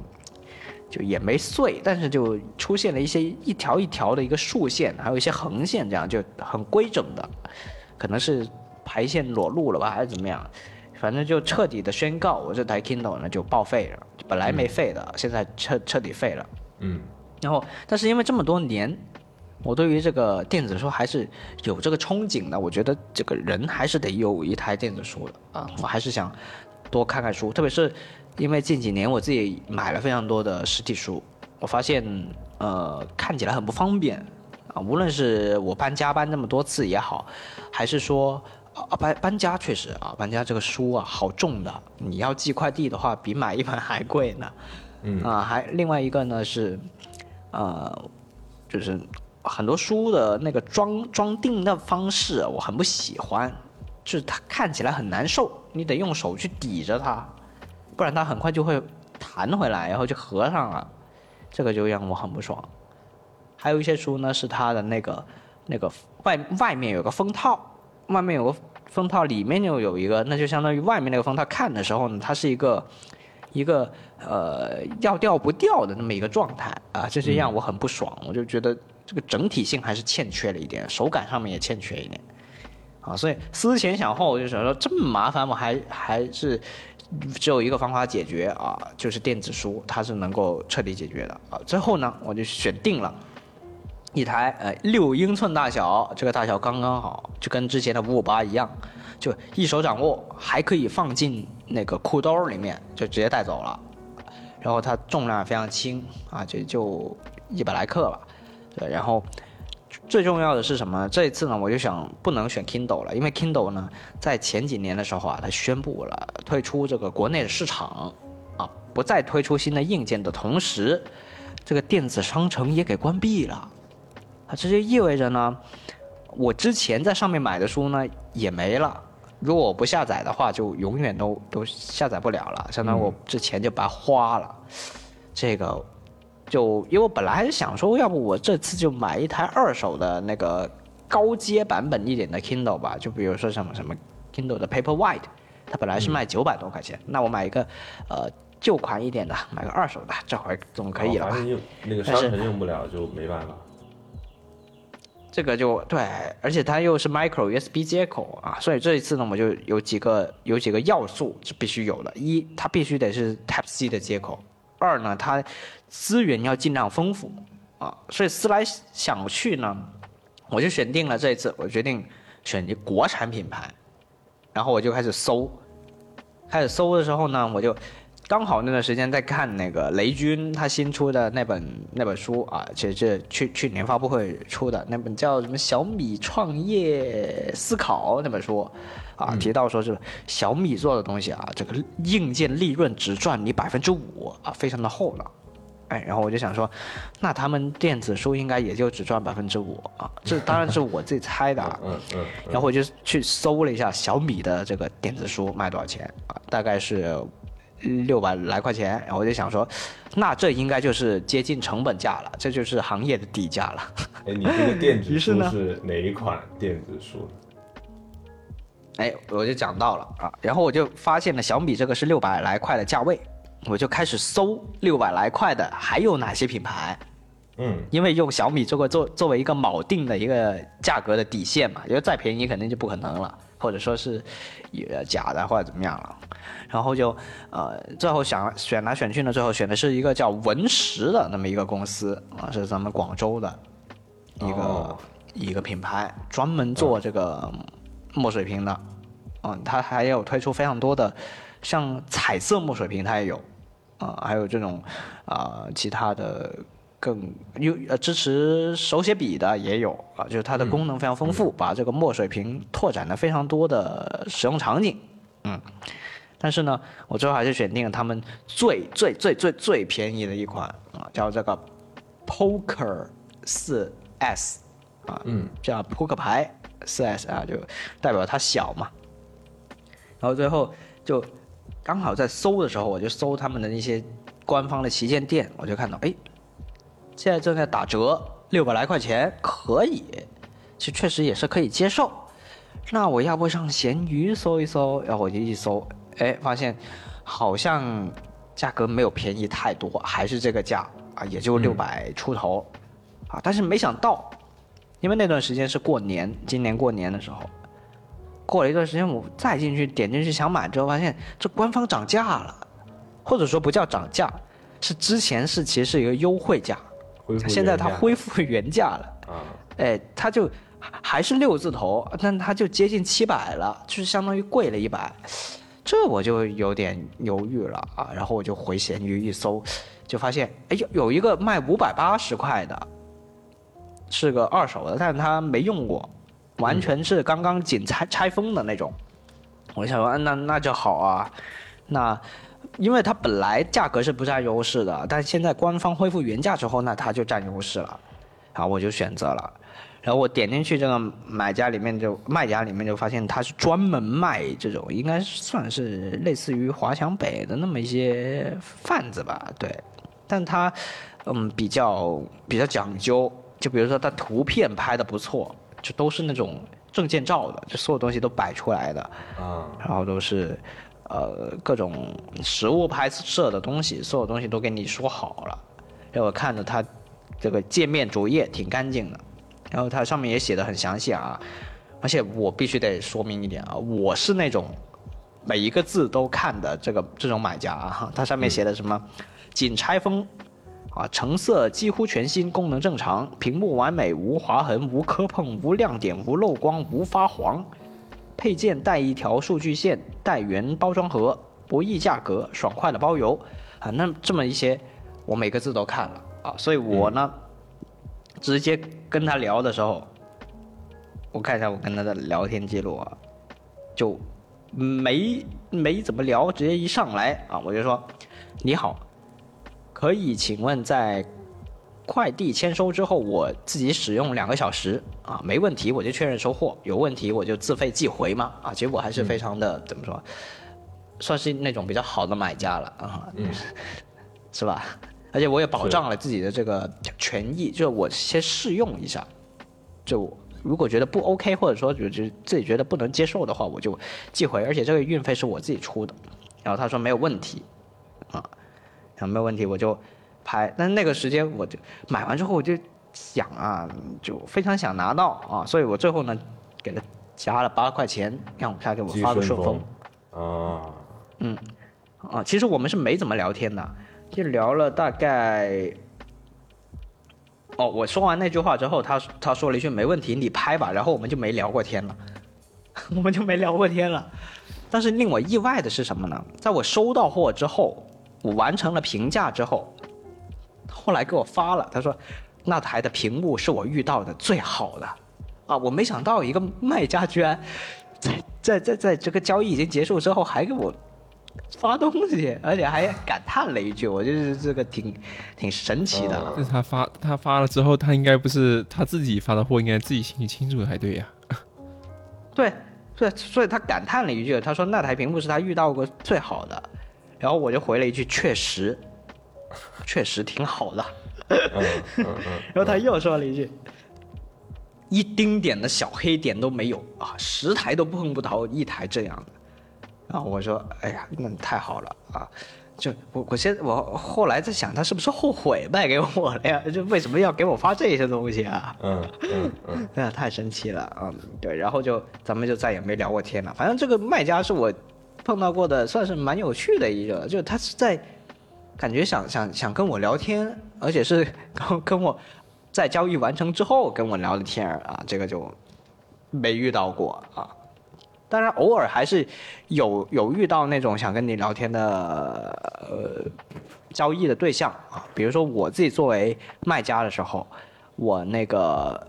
就也没碎，但是就出现了一些一条一条的一个竖线，还有一些横线，这样就很规整的，可能是排线裸露了吧，还是怎么样？反正就彻底的宣告我这台 Kindle 呢就报废了，本来没废的，现在彻彻底废了。嗯，然后，但是因为这么多年，我对于这个电子书还是有这个憧憬的。我觉得这个人还是得有一台电子书的啊，我还是想多看看书，特别是因为近几年我自己买了非常多的实体书，我发现呃看起来很不方便啊，无论是我搬家搬那么多次也好，还是说。啊，搬搬家确实啊，搬家这个书啊好重的，你要寄快递的话，比买一本还贵呢。嗯啊，还另外一个呢是，呃，就是很多书的那个装装订的方式，我很不喜欢，就是它看起来很难受，你得用手去抵着它，不然它很快就会弹回来，然后就合上了，这个就让我很不爽。还有一些书呢，是它的那个那个外外面有个封套，外面有个封套，里面又有一个，那就相当于外面那个封套看的时候呢，它是一个一个呃要掉不掉的那么一个状态啊，这就让我很不爽，我就觉得这个整体性还是欠缺了一点，手感上面也欠缺一点啊，所以思前想后，我就想说这么麻烦，我还还是只有一个方法解决啊，就是电子书，它是能够彻底解决的啊。最后呢，我就选定了。一台呃六英寸大小，这个大小刚刚好，就跟之前的五五八一样，就一手掌握，还可以放进那个裤兜里面，就直接带走了。然后它重量非常轻啊，就就一百来克吧。对，然后最重要的是什么？这一次呢，我就想不能选 Kindle 了，因为 Kindle 呢，在前几年的时候啊，它宣布了退出这个国内的市场啊，不再推出新的硬件的同时，这个电子商城也给关闭了。啊，这就意味着呢，我之前在上面买的书呢也没了。如果我不下载的话，就永远都都下载不了了，相当于我这钱就白花了。这个就因为我本来还是想说，要不我这次就买一台二手的那个高阶版本一点的 Kindle 吧，就比如说什么什么 Kindle 的 Paperwhite，它本来是卖九百多块钱，那我买一个呃旧款一点的，买个二手的，这回总可以了吧？反正用那个商城用不了就没办法。这个就对，而且它又是 micro USB 接口啊，所以这一次呢，我就有几个有几个要素是必须有的：一，它必须得是 Type C 的接口；二呢，它资源要尽量丰富啊。所以思来想去呢，我就选定了这一次，我决定选一国产品牌，然后我就开始搜，开始搜的时候呢，我就刚好那段时间在看那个雷军他新出的那本那本书啊，其实是去去年发布会出的那本叫什么小米创业思考那本书啊，提到说是小米做的东西啊，这个硬件利润只赚你百分之五啊，非常的厚道。哎，然后我就想说，那他们电子书应该也就只赚百分之五啊，这当然是我自己猜的啊。嗯嗯，然后我就去搜了一下小米的这个电子书卖多少钱啊，大概是六百来块钱。然后我就想说，那这应该就是接近成本价了，这就是行业的底价了。哎，你这个电子 书是哪一款电子书？哎，我就讲到了啊，然后我就发现了小米这个是六百来块的价位，我就开始搜六百来块的还有哪些品牌。嗯，因为用小米这个作作为一个锚定的一个价格的底线嘛，因为再便宜肯定就不可能了，或者说是呃假的或者怎么样了，然后就呃最后想选来选去呢，最后选的是一个叫文石的那么一个公司啊，是咱们广州的一个、哦一个品牌，专门做这个墨水屏的，嗯，它还有推出非常多的像彩色墨水屏，它也有。啊、还有这种啊、其他的更有呃支持手写笔的也有啊，就是它的功能非常丰富，把这个墨水屏拓展了非常多的使用场景，嗯。但是呢，我最后还是选定了他们最最最最最便宜的一款啊，叫这个 Poker 四 S 啊，嗯，叫扑克牌四 S 啊，就代表它小嘛。然后最后就刚好在搜的时候，我就搜他们的那些官方的旗舰店，我就看到，哎，现在正在打折，六百来块钱，可以，其实确实也是可以接受。那我要不上闲鱼搜一搜，然后我就一搜，哎，发现好像价格没有便宜太多，还是这个价啊，也就六百出头、啊。但是没想到，因为那段时间是过年，今年过年的时候，过了一段时间，我再进去点进去想买之后，发现这官方涨价了，或者说不叫涨价，是之前是其实是一个优惠价，现在它恢复原价了，啊，哎，它就还还是六字头，但它就接近七百了，就是相当于贵了一百，这我就有点犹豫了啊。然后我就回闲鱼一搜，就发现哎有有一个卖五百八十块的，是个二手的，但是它没用过，完全是刚刚仅拆拆封的那种。我想说，啊那那就好啊，那因为它本来价格是不占优势的，但现在官方恢复原价之后，那它就占优势了，然后我就选择了。然后我点进去这个买家里面就卖家里面就发现他是专门卖这种，应该算是类似于华强北的那么一些贩子吧，对。但他嗯比较比较讲究，就比如说他图片拍的不错，就都是那种证件照的，就所有东西都摆出来的，啊，然后都是呃各种实物拍摄的东西，所有东西都给你说好了。然后我看着它这个界面主页挺干净的，然后它上面也写的很详细啊。而且我必须得说明一点啊，我是那种每一个字都看的这个这种买家啊，它上面写的什么仅拆封。啊，成色几乎全新，功能正常，屏幕完美，无划痕，无磕碰，无亮点，无漏光，无发黄。配件带一条数据线，带原包装盒，不议价格，爽快的包邮啊！那这么一些，我每个字都看了啊，所以我呢，直接跟他聊的时候，我看一下我跟他的聊天记录啊，就没没怎么聊，直接一上来啊，我就说你好，可以请问在快递签收之后，我自己使用两个小时啊，没问题我就确认收货，有问题我就自费寄回吗啊，结果还是非常的、怎么说，算是那种比较好的买家了啊，嗯 是吧？而且我也保障了自己的这个权益，就是我先试用一下，就如果觉得不 OK，或者说就就自己觉得不能接受的话，我就寄回，而且这个运费是我自己出的。然后他说没有问题，啊，然后没有问题我就拍，但是那个时间我就买完之后我就想啊，就非常想拿到啊，所以我最后呢给他加了八块钱，让他给我发个顺顺丰。啊，啊，其实我们是没怎么聊天的，就聊了大概。哦，我说完那句话之后，他他说了一句“没问题，你拍吧”，然后我们就没聊过天了，我们就没聊过天了。但是令我意外的是什么呢？在我收到货之后，我完成了评价之后，后来给我发了，他说那台的屏幕是我遇到的最好的啊！我没想到一个卖家居然在在在在这个交易已经结束之后还给我发东西，而且还感叹了一句，我就是这个挺挺神奇的。嗯但是他发他发了之后，他应该不是他自己发的货，应该自己心里清楚才对呀、对对，所以他感叹了一句，他说那台屏幕是他遇到过最好的，然后我就回了一句确实，确实挺好的。然后他又说了一句：“一丁点的小黑点都没有啊，十台都碰不到一台这样的。”然后我说：“哎呀，那太好了啊！”就我我现我后来在想，他是不是后悔卖给我了呀？就为什么要给我发这些东西啊？嗯嗯嗯，哎呀，太神奇了，嗯，对，然后就咱们就再也没聊过天了。反正这个卖家是我碰到过的，算是蛮有趣的一个，就他是在感觉想想想跟我聊天，而且是跟跟我在交易完成之后跟我聊的天啊，这个就没遇到过啊。当然，偶尔还是有有遇到那种想跟你聊天的呃交易的对象啊，比如说我自己作为卖家的时候，我那个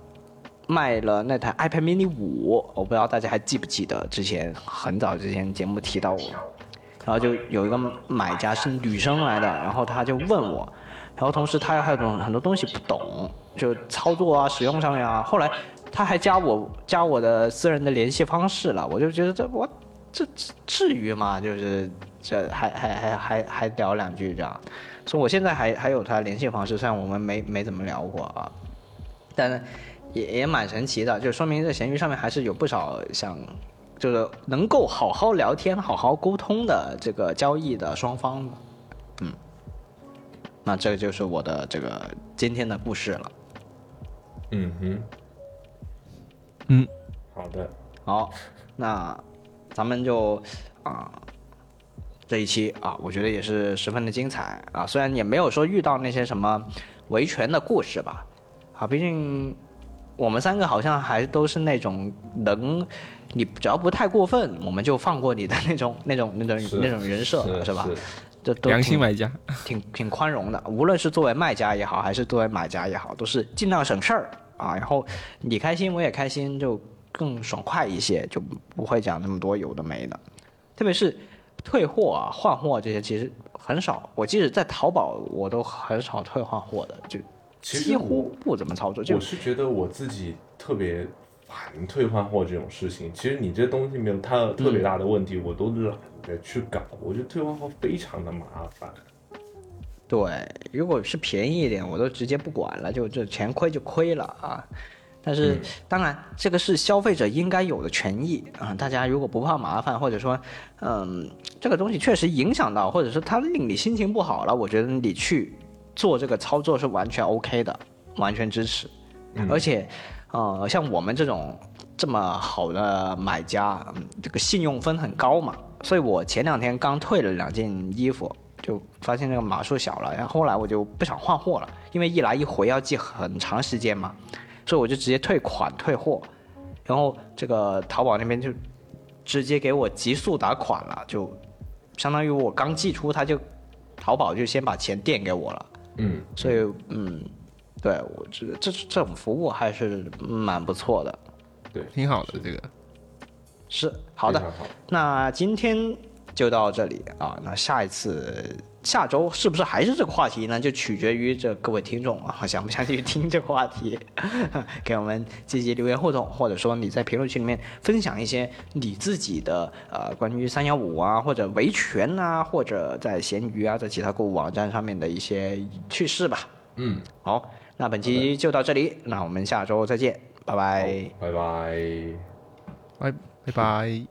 卖了那台 iPad mini 五，我不知道大家还记不记得，之前很早之前节目提到我，然后就有一个买家是女生来的，然后她就问我，然后同时她还有种很多东西不懂，就操作啊、使用上面啊，后来她还加我加我的私人的联系方式了，我就觉得这我这至于吗？就是这还还还还还聊两句这样，所以我现在还还有她联系方式，虽然我们没没怎么聊过啊，但也也蛮神奇的，就说明在闲鱼上面还是有不少想就是能够好好聊天、好好沟通的这个交易的双方，嗯，那这个就是我的这个今天的故事了。嗯哼，嗯，好的，好，那咱们就啊、这一期啊，我觉得也是十分的精彩啊。虽然也没有说遇到那些什么维权的故事吧。啊，毕竟我们三个好像还都是那种能，你只要不太过分，我们就放过你的那种、那种、那种、那种人设，是吧？这都良心买家，挺挺宽容的，无论是作为卖家也好，还是作为买家也好，都是尽量省事儿啊。然后你开心，我也开心，就更爽快一些，就不会讲那么多有的没的。特别是退货啊、换货这些，其实很少。我即使在淘宝，我都很少退换货的，就其实几乎不怎么操作。就我是觉得我自己特别烦退换货这种事情。其实你这东西没有它特别大的问题，我都懒得去搞。我觉得退换货非常的麻烦。对，如果是便宜一点，我都直接不管了，就这钱亏就亏了啊。但是、嗯当然，这个是消费者应该有的权益啊。大家如果不怕麻烦，或者说，嗯，这个东西确实影响到，或者说它令你心情不好了，我觉得你去做这个操作是完全 OK 的，完全支持。而且，呃，像我们这种这么好的买家，嗯这个信用分很高嘛，所以我前两天刚退了两件衣服，就发现这个码数小了，然后后来我就不想换货了，因为一来一回要寄很长时间嘛，所以我就直接退款退货，然后这个淘宝那边就直接给我急速打款了，就相当于我刚寄出，他就淘宝就先把钱垫给我了。嗯，所以嗯，对我觉得这这种服务还是蛮不错的。对挺好的这个。是好的。那今天就到这里啊。那下一次下周是不是还是这个话题呢？就取决于这各位听众啊，想不想去听这个话题，给我们积极留言互动，或者说你在评论区里面分享一些你自己的呃关于三幺五啊，或者维权啊，或者在闲鱼啊，在其他购物网站上面的一些趣事吧。嗯，好，那本期就到这里，那我们下周再见，拜拜。拜拜。拜拜拜。